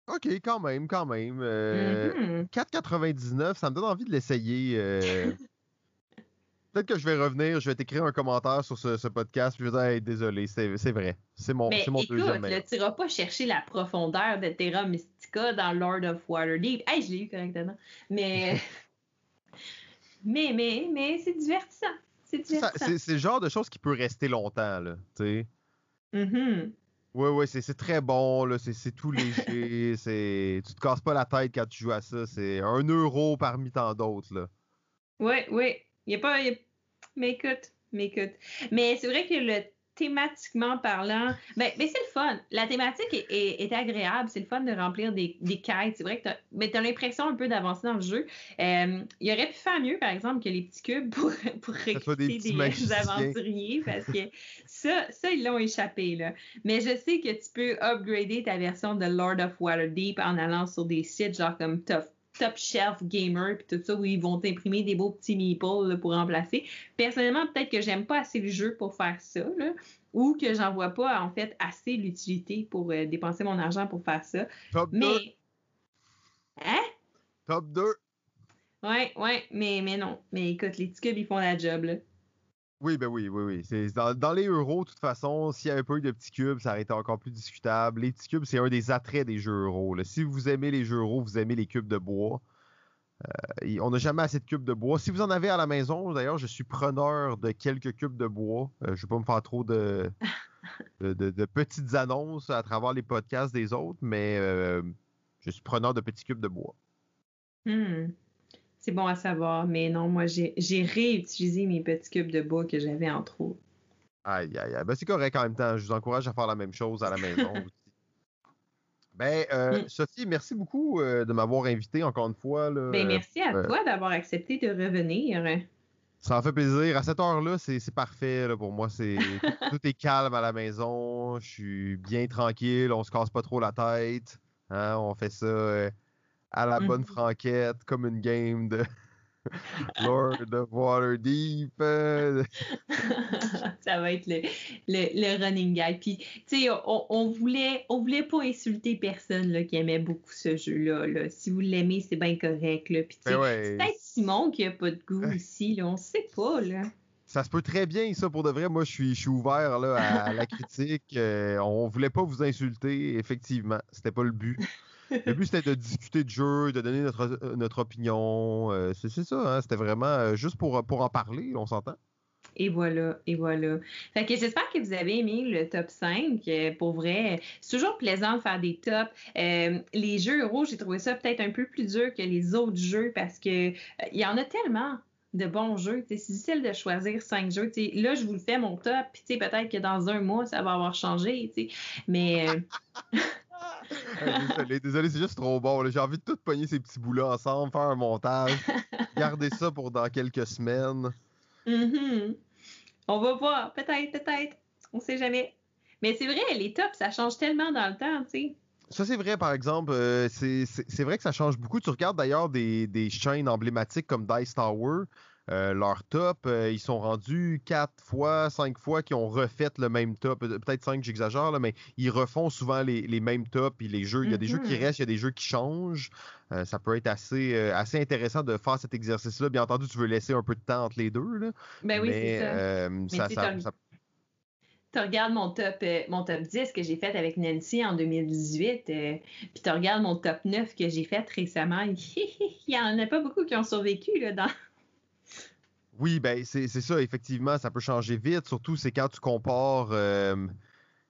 OK, quand même, quand même. 4,99, mm-hmm. ça me donne envie de l'essayer. Peut-être que je vais revenir, je vais t'écrire un commentaire sur ce, podcast, puis je vais dire désolé, c'est vrai. C'est mon, Mais mon écoute, deuxième tu n'iras pas chercher la profondeur de Terra Mystica dans Lord of Waterdeep. Hey, je l'ai eu correctement. Mais. mais, mais, mais c'est divertissant. C'est divertissant. C'est le genre de choses qui peut rester longtemps, là. Tu sais. Mm Oui, oui, c'est très bon, là, c'est tout léger, tu te casses pas la tête quand tu joues à ça, c'est un euro parmi tant d'autres, là. Oui, oui, il n'y a, pas, mais écoute, mais écoute. Mais c'est vrai que le thématiquement parlant, ben, mais c'est le fun. La thématique est, agréable. C'est le fun de remplir des, des quêtes. C'est vrai que tu as, l'impression un peu d'avancer dans le jeu. Euh, il aurait pu faire mieux, par exemple, que les petits cubes pour, pour recruter des, aventuriers parce que ça, ça ils l'ont échappé. Là. Mais je sais que tu peux upgrader ta version de Lord of Waterdeep en allant sur des sites genre comme Tough top shelf gamer puis tout ça où ils vont t'imprimer des beaux petits meeples pour remplacer. Personnellement, peut-être que j'aime pas assez le jeu pour faire ça, ou que j'en vois pas en fait assez l'utilité pour euh, dépenser mon argent pour faire ça. Top mais... 2. Hein? Top 2. Ouais, ouais, mais, mais non. Mais écoute, les petits cubes, ils font la job, là. Oui, ben oui, oui, oui. C'est dans, les euros, de toute façon, s'il y avait pas eu de petits cubes, ça aurait été encore plus discutable. Les petits cubes, c'est un des attraits des jeux euros. Si vous aimez les jeux euros, vous aimez les cubes de bois. Euh, on n'a jamais assez de cubes de bois. Si vous en avez à la maison, d'ailleurs, je suis preneur de quelques cubes de bois. Euh, je ne vais pas me faire trop de, de, petites annonces à travers les podcasts des autres, mais euh, je suis preneur de petits cubes de bois. Hmm c'est bon à savoir. Mais non, moi, j'ai réutilisé mes petits cubes de bois que j'avais en trop. Aïe, aïe, aïe. Ben, c'est correct en même temps. Je vous encourage à faire la même chose à la maison aussi. Ben, euh, mm. Sophie, merci beaucoup euh, de m'avoir invité encore une fois. Là, ben, merci à euh, toi d'avoir accepté de revenir. Ça en fait plaisir. À cette heure-là, c'est parfait pour moi. C'est tout, est calme à la maison. Je suis bien tranquille. On se casse pas trop la tête. Hein, on fait ça à la bonne mmh. franquette, comme une game de Lord of Waterdeep. Euh. ça va être le, le, running gag. Puis, tu sais, on, on, voulait, on voulait pas insulter personne là, qui aimait beaucoup ce jeu-là. Si vous l'aimez, c'est bien correct. Là. Puis, ben c'est peut-être Simon qui a pas de goût ici. Là. On sait pas. Là. Ça se peut très bien, ça, pour de vrai. Moi, je suis, je suis ouvert là, à, la critique. Euh, on voulait pas vous insulter, effectivement. C'était pas le but. Le but, c'était de discuter de jeu, de donner notre, euh, notre opinion. Euh, c'est ça, hein? c'était vraiment euh, juste pour, pour en parler, on s'entend. Et voilà, et voilà. Fait que j'espère que vous avez aimé le top 5. Pour vrai, c'est toujours plaisant de faire des tops. les jeux euros, j'ai trouvé ça peut-être un peu plus dur que les autres jeux parce que il y en a tellement de bons jeux. C'est difficile de choisir cinq jeux. là, je vous le fais mon top, puis peut-être que dans un mois, ça va avoir changé. Mais désolé, désolé, c'est juste trop bon. J'ai envie de tout pogner ces petits bouts-là ensemble, faire un montage, garder ça pour dans quelques semaines. Mm-hmm. On va voir, peut-être, peut-être. On sait jamais. Mais c'est vrai, les tops, ça change tellement dans le temps, tu sais. Ça, c'est vrai, par exemple. Euh, c'est vrai que ça change beaucoup. Tu regardes d'ailleurs des, des chaînes emblématiques comme Dice Tower. Euh, leur top, euh, ils sont rendus quatre fois, cinq fois qui ont refait le même top. Peut-être cinq, j'exagère, mais ils refont souvent les, mêmes tops. Puis les jeux, il y a des jeux qui mm-hmm. restent, il y a des jeux qui changent. Euh, ça peut être assez, assez intéressant de faire cet exercice-là. Bien entendu, tu veux laisser un peu de temps entre les deux. Là. Ben oui, c'est ça. Tu regardes mon top, mon top 10 que j'ai fait avec Nancy en 2018, puis tu regardes mon top 9 que j'ai fait récemment. Il n'y en a pas beaucoup qui ont survécu là, dans, oui, ben c'est ça, effectivement, ça peut changer vite. Surtout, c'est quand tu compares. Euh,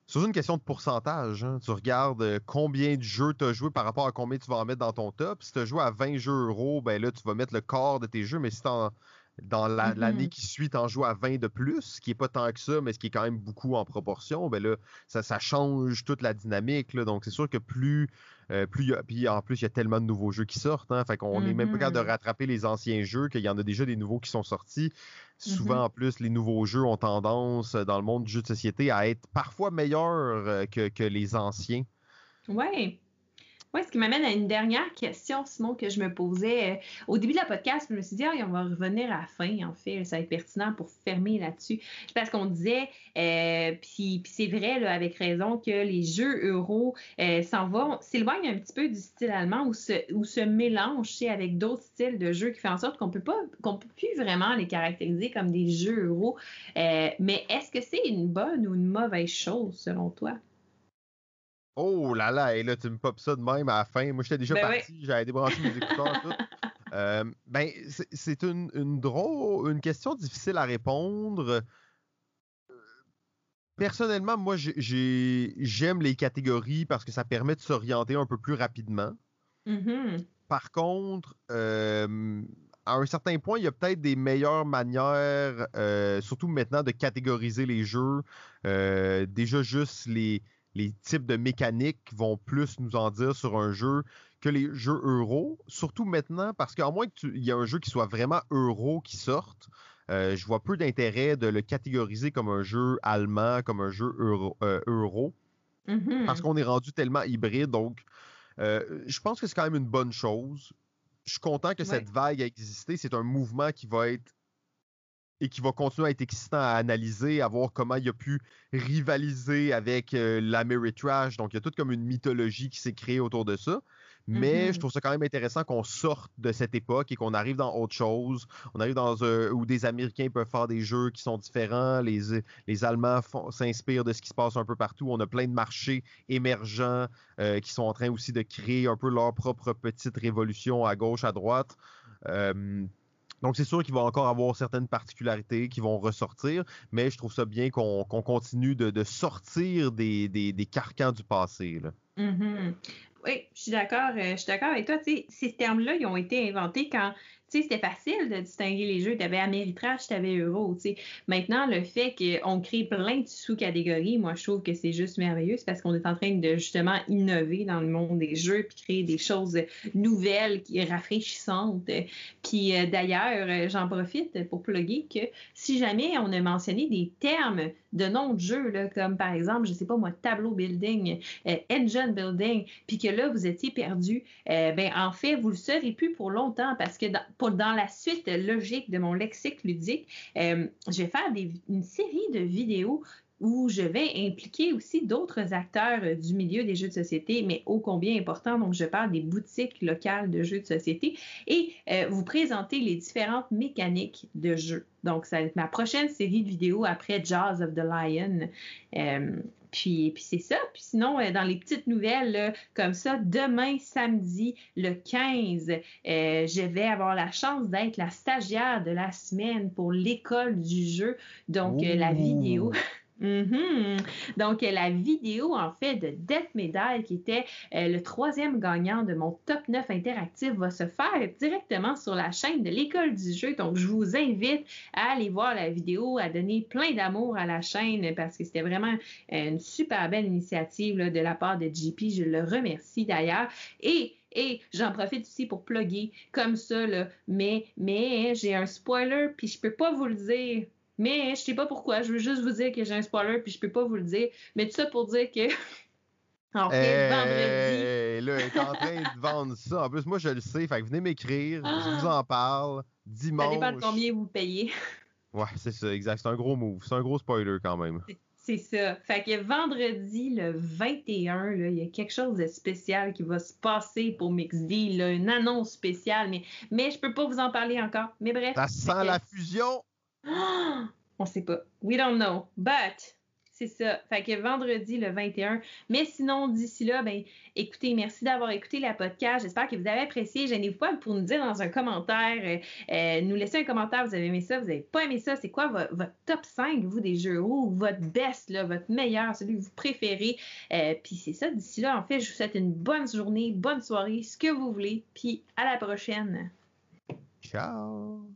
c'est une question de pourcentage. Hein. Tu regardes euh, combien de jeux tu as joué par rapport à combien tu vas en mettre dans ton top. Si tu as joué à 20 jeux euros, ben là, tu vas mettre le quart de tes jeux, mais si dans mm-hmm. l'année qui suit, tu en joues à 20 de plus, ce qui n'est pas tant que ça, mais ce qui est quand même beaucoup en proportion, ben là, ça, ça change toute la dynamique. Là. Donc, c'est sûr que plus plus puis en plus, il y a tellement de nouveaux jeux qui sortent. Hein, fait qu'on n'est même pas capable de mm-hmm. rattraper les anciens jeux, qu'il y en a déjà des nouveaux qui sont sortis. Souvent, mm-hmm. en plus, les nouveaux jeux ont tendance, dans le monde du jeu de société, à être parfois meilleurs que, que les anciens. Ouais. Oui, ce qui m'amène à une dernière question, Simon, que je me posais. Euh, au début de la podcast, je me suis dit, ah, on va revenir à la fin, en fait. Ça va être pertinent pour fermer là-dessus. Parce qu'on disait, euh, puis, c'est vrai, avec raison, que les jeux euro euh, s'en vont, s'éloignent un petit peu du style allemand ou se, ou se mélangent avec d'autres styles de jeux qui font en sorte qu'on peut pas, qu'on peut plus vraiment les caractériser comme des jeux euro. mais est-ce que c'est une bonne ou une mauvaise chose, selon toi? Oh là là, et là, tu me popes ça de même à la fin. Moi, j'étais déjà ben parti, j'avais débranché mes écouteurs, tout. Euh, ben, c'est une, une drôle, une question difficile à répondre. Personnellement, moi, j'aime les catégories parce que ça permet de s'orienter un peu plus rapidement. Mm-hmm. Par contre, euh, à un certain point, il y a peut-être des meilleures manières, euh, surtout maintenant, de catégoriser les jeux. déjà, juste les, les types de mécaniques vont plus nous en dire sur un jeu que les jeux euro, surtout maintenant, parce qu'à moins qu'il y ait un jeu qui soit vraiment euro qui sorte, euh, je vois peu d'intérêt de le catégoriser comme un jeu allemand, comme un jeu euro. Euh, mm-hmm. Parce qu'on est rendu tellement hybride. Donc, euh, je pense que c'est quand même une bonne chose. Je suis content que cette vague ait existé. C'est un mouvement qui va être et qui va continuer à être excitant à analyser, à voir comment il a pu rivaliser avec euh, l'Ameritrash. Donc, il y a toute comme une mythologie qui s'est créée autour de ça. Mais je mm-hmm. trouve ça quand même intéressant qu'on sorte de cette époque et qu'on arrive dans autre chose. On arrive dans un, où des Américains peuvent faire des jeux qui sont différents. Les, les Allemands s'inspirent de ce qui se passe un peu partout. On a plein de marchés émergents euh, qui sont en train aussi de créer un peu leur propre petite révolution à gauche, à droite. Euh, donc, c'est sûr qu'il va encore avoir certaines particularités qui vont ressortir, mais je trouve ça bien qu'on continue de, sortir des, carcans du passé. Mm-hmm. Oui, je suis d'accord. Euh, je suis d'accord avec toi. ces termes-là, ils ont été inventés quand tu sais, c'était facile de distinguer les jeux. Tu avais Ameritrash, tu avais Euro. Tu sais. Maintenant, le fait qu'on crée plein de sous-catégories, moi, je trouve que c'est juste merveilleux. C'est parce qu'on est en train de justement innover dans le monde des jeux puis créer des choses nouvelles, rafraîchissantes. Puis euh, d'ailleurs, euh, j'en profite pour plugger que si jamais on a mentionné des termes de noms de jeux, là, comme par exemple, je sais pas moi, tableau building, euh, engine building, puis que là, vous étiez perdu, ben en fait, vous le serez plus pour longtemps parce que dans, pour, dans la suite logique de mon lexique ludique, euh, je vais faire une série de vidéos où je vais impliquer aussi d'autres acteurs euh, du milieu des jeux de société, mais ô combien important. Donc, je parle des boutiques locales de jeux de société et euh, vous présenter les différentes mécaniques de jeu. Donc, ça va être ma prochaine série de vidéos après Jaws of the Lion. Puis, c'est ça. Puis sinon, euh, dans les petites nouvelles, comme ça, demain, samedi, le 15, euh, je vais avoir la chance d'être la stagiaire de la semaine pour l'école du jeu. Donc, euh, la vidéo. Mm-hmm. Donc, la vidéo, en fait, de Death Medal, qui était euh, le troisième gagnant de mon top 9 interactif, va se faire directement sur la chaîne de l'école du jeu. Donc, je vous invite à aller voir la vidéo, à donner plein d'amour à la chaîne parce que c'était vraiment une super belle initiative de la part de JP. Je le remercie d'ailleurs. Et et j'en profite aussi pour plugger comme ça, mais, mais j'ai un spoiler, puis je peux pas vous le dire mais je sais pas pourquoi. Je veux juste vous dire que j'ai un spoiler puis je peux pas vous le dire. Mais tout ça pour dire que. en fait, vendredi. Là, elle est en train de vendre ça. En plus, moi, je le sais. Fait que venez m'écrire. Je vous en parle. Dimanche. Ça dépend de combien vous payez. ouais, c'est ça, exact. C'est un gros move. C'est un gros spoiler quand même. C'est ça. Fait que vendredi, le 21, il y a quelque chose de spécial qui va se passer pour MixD, là, une annonce spéciale, mais, mais je peux pas vous en parler encore. Mais bref. Ça sent la fusion! On sait pas. We don't know. But c'est ça. Fait que vendredi le 21. Mais sinon, d'ici là, ben, écoutez, merci d'avoir écouté la podcast. J'espère que vous avez apprécié. Gênez-vous pas pour nous dire dans un commentaire, euh, euh, nous laisser un commentaire. Vous avez aimé ça, vous avez pas aimé ça. C'est quoi votre, top 5, vous, des jeux ou votre best, votre meilleur, celui que vous préférez? Euh, puis c'est ça. D'ici là, en fait, je vous souhaite une bonne journée, bonne soirée, ce que vous voulez. Puis à la prochaine. Ciao.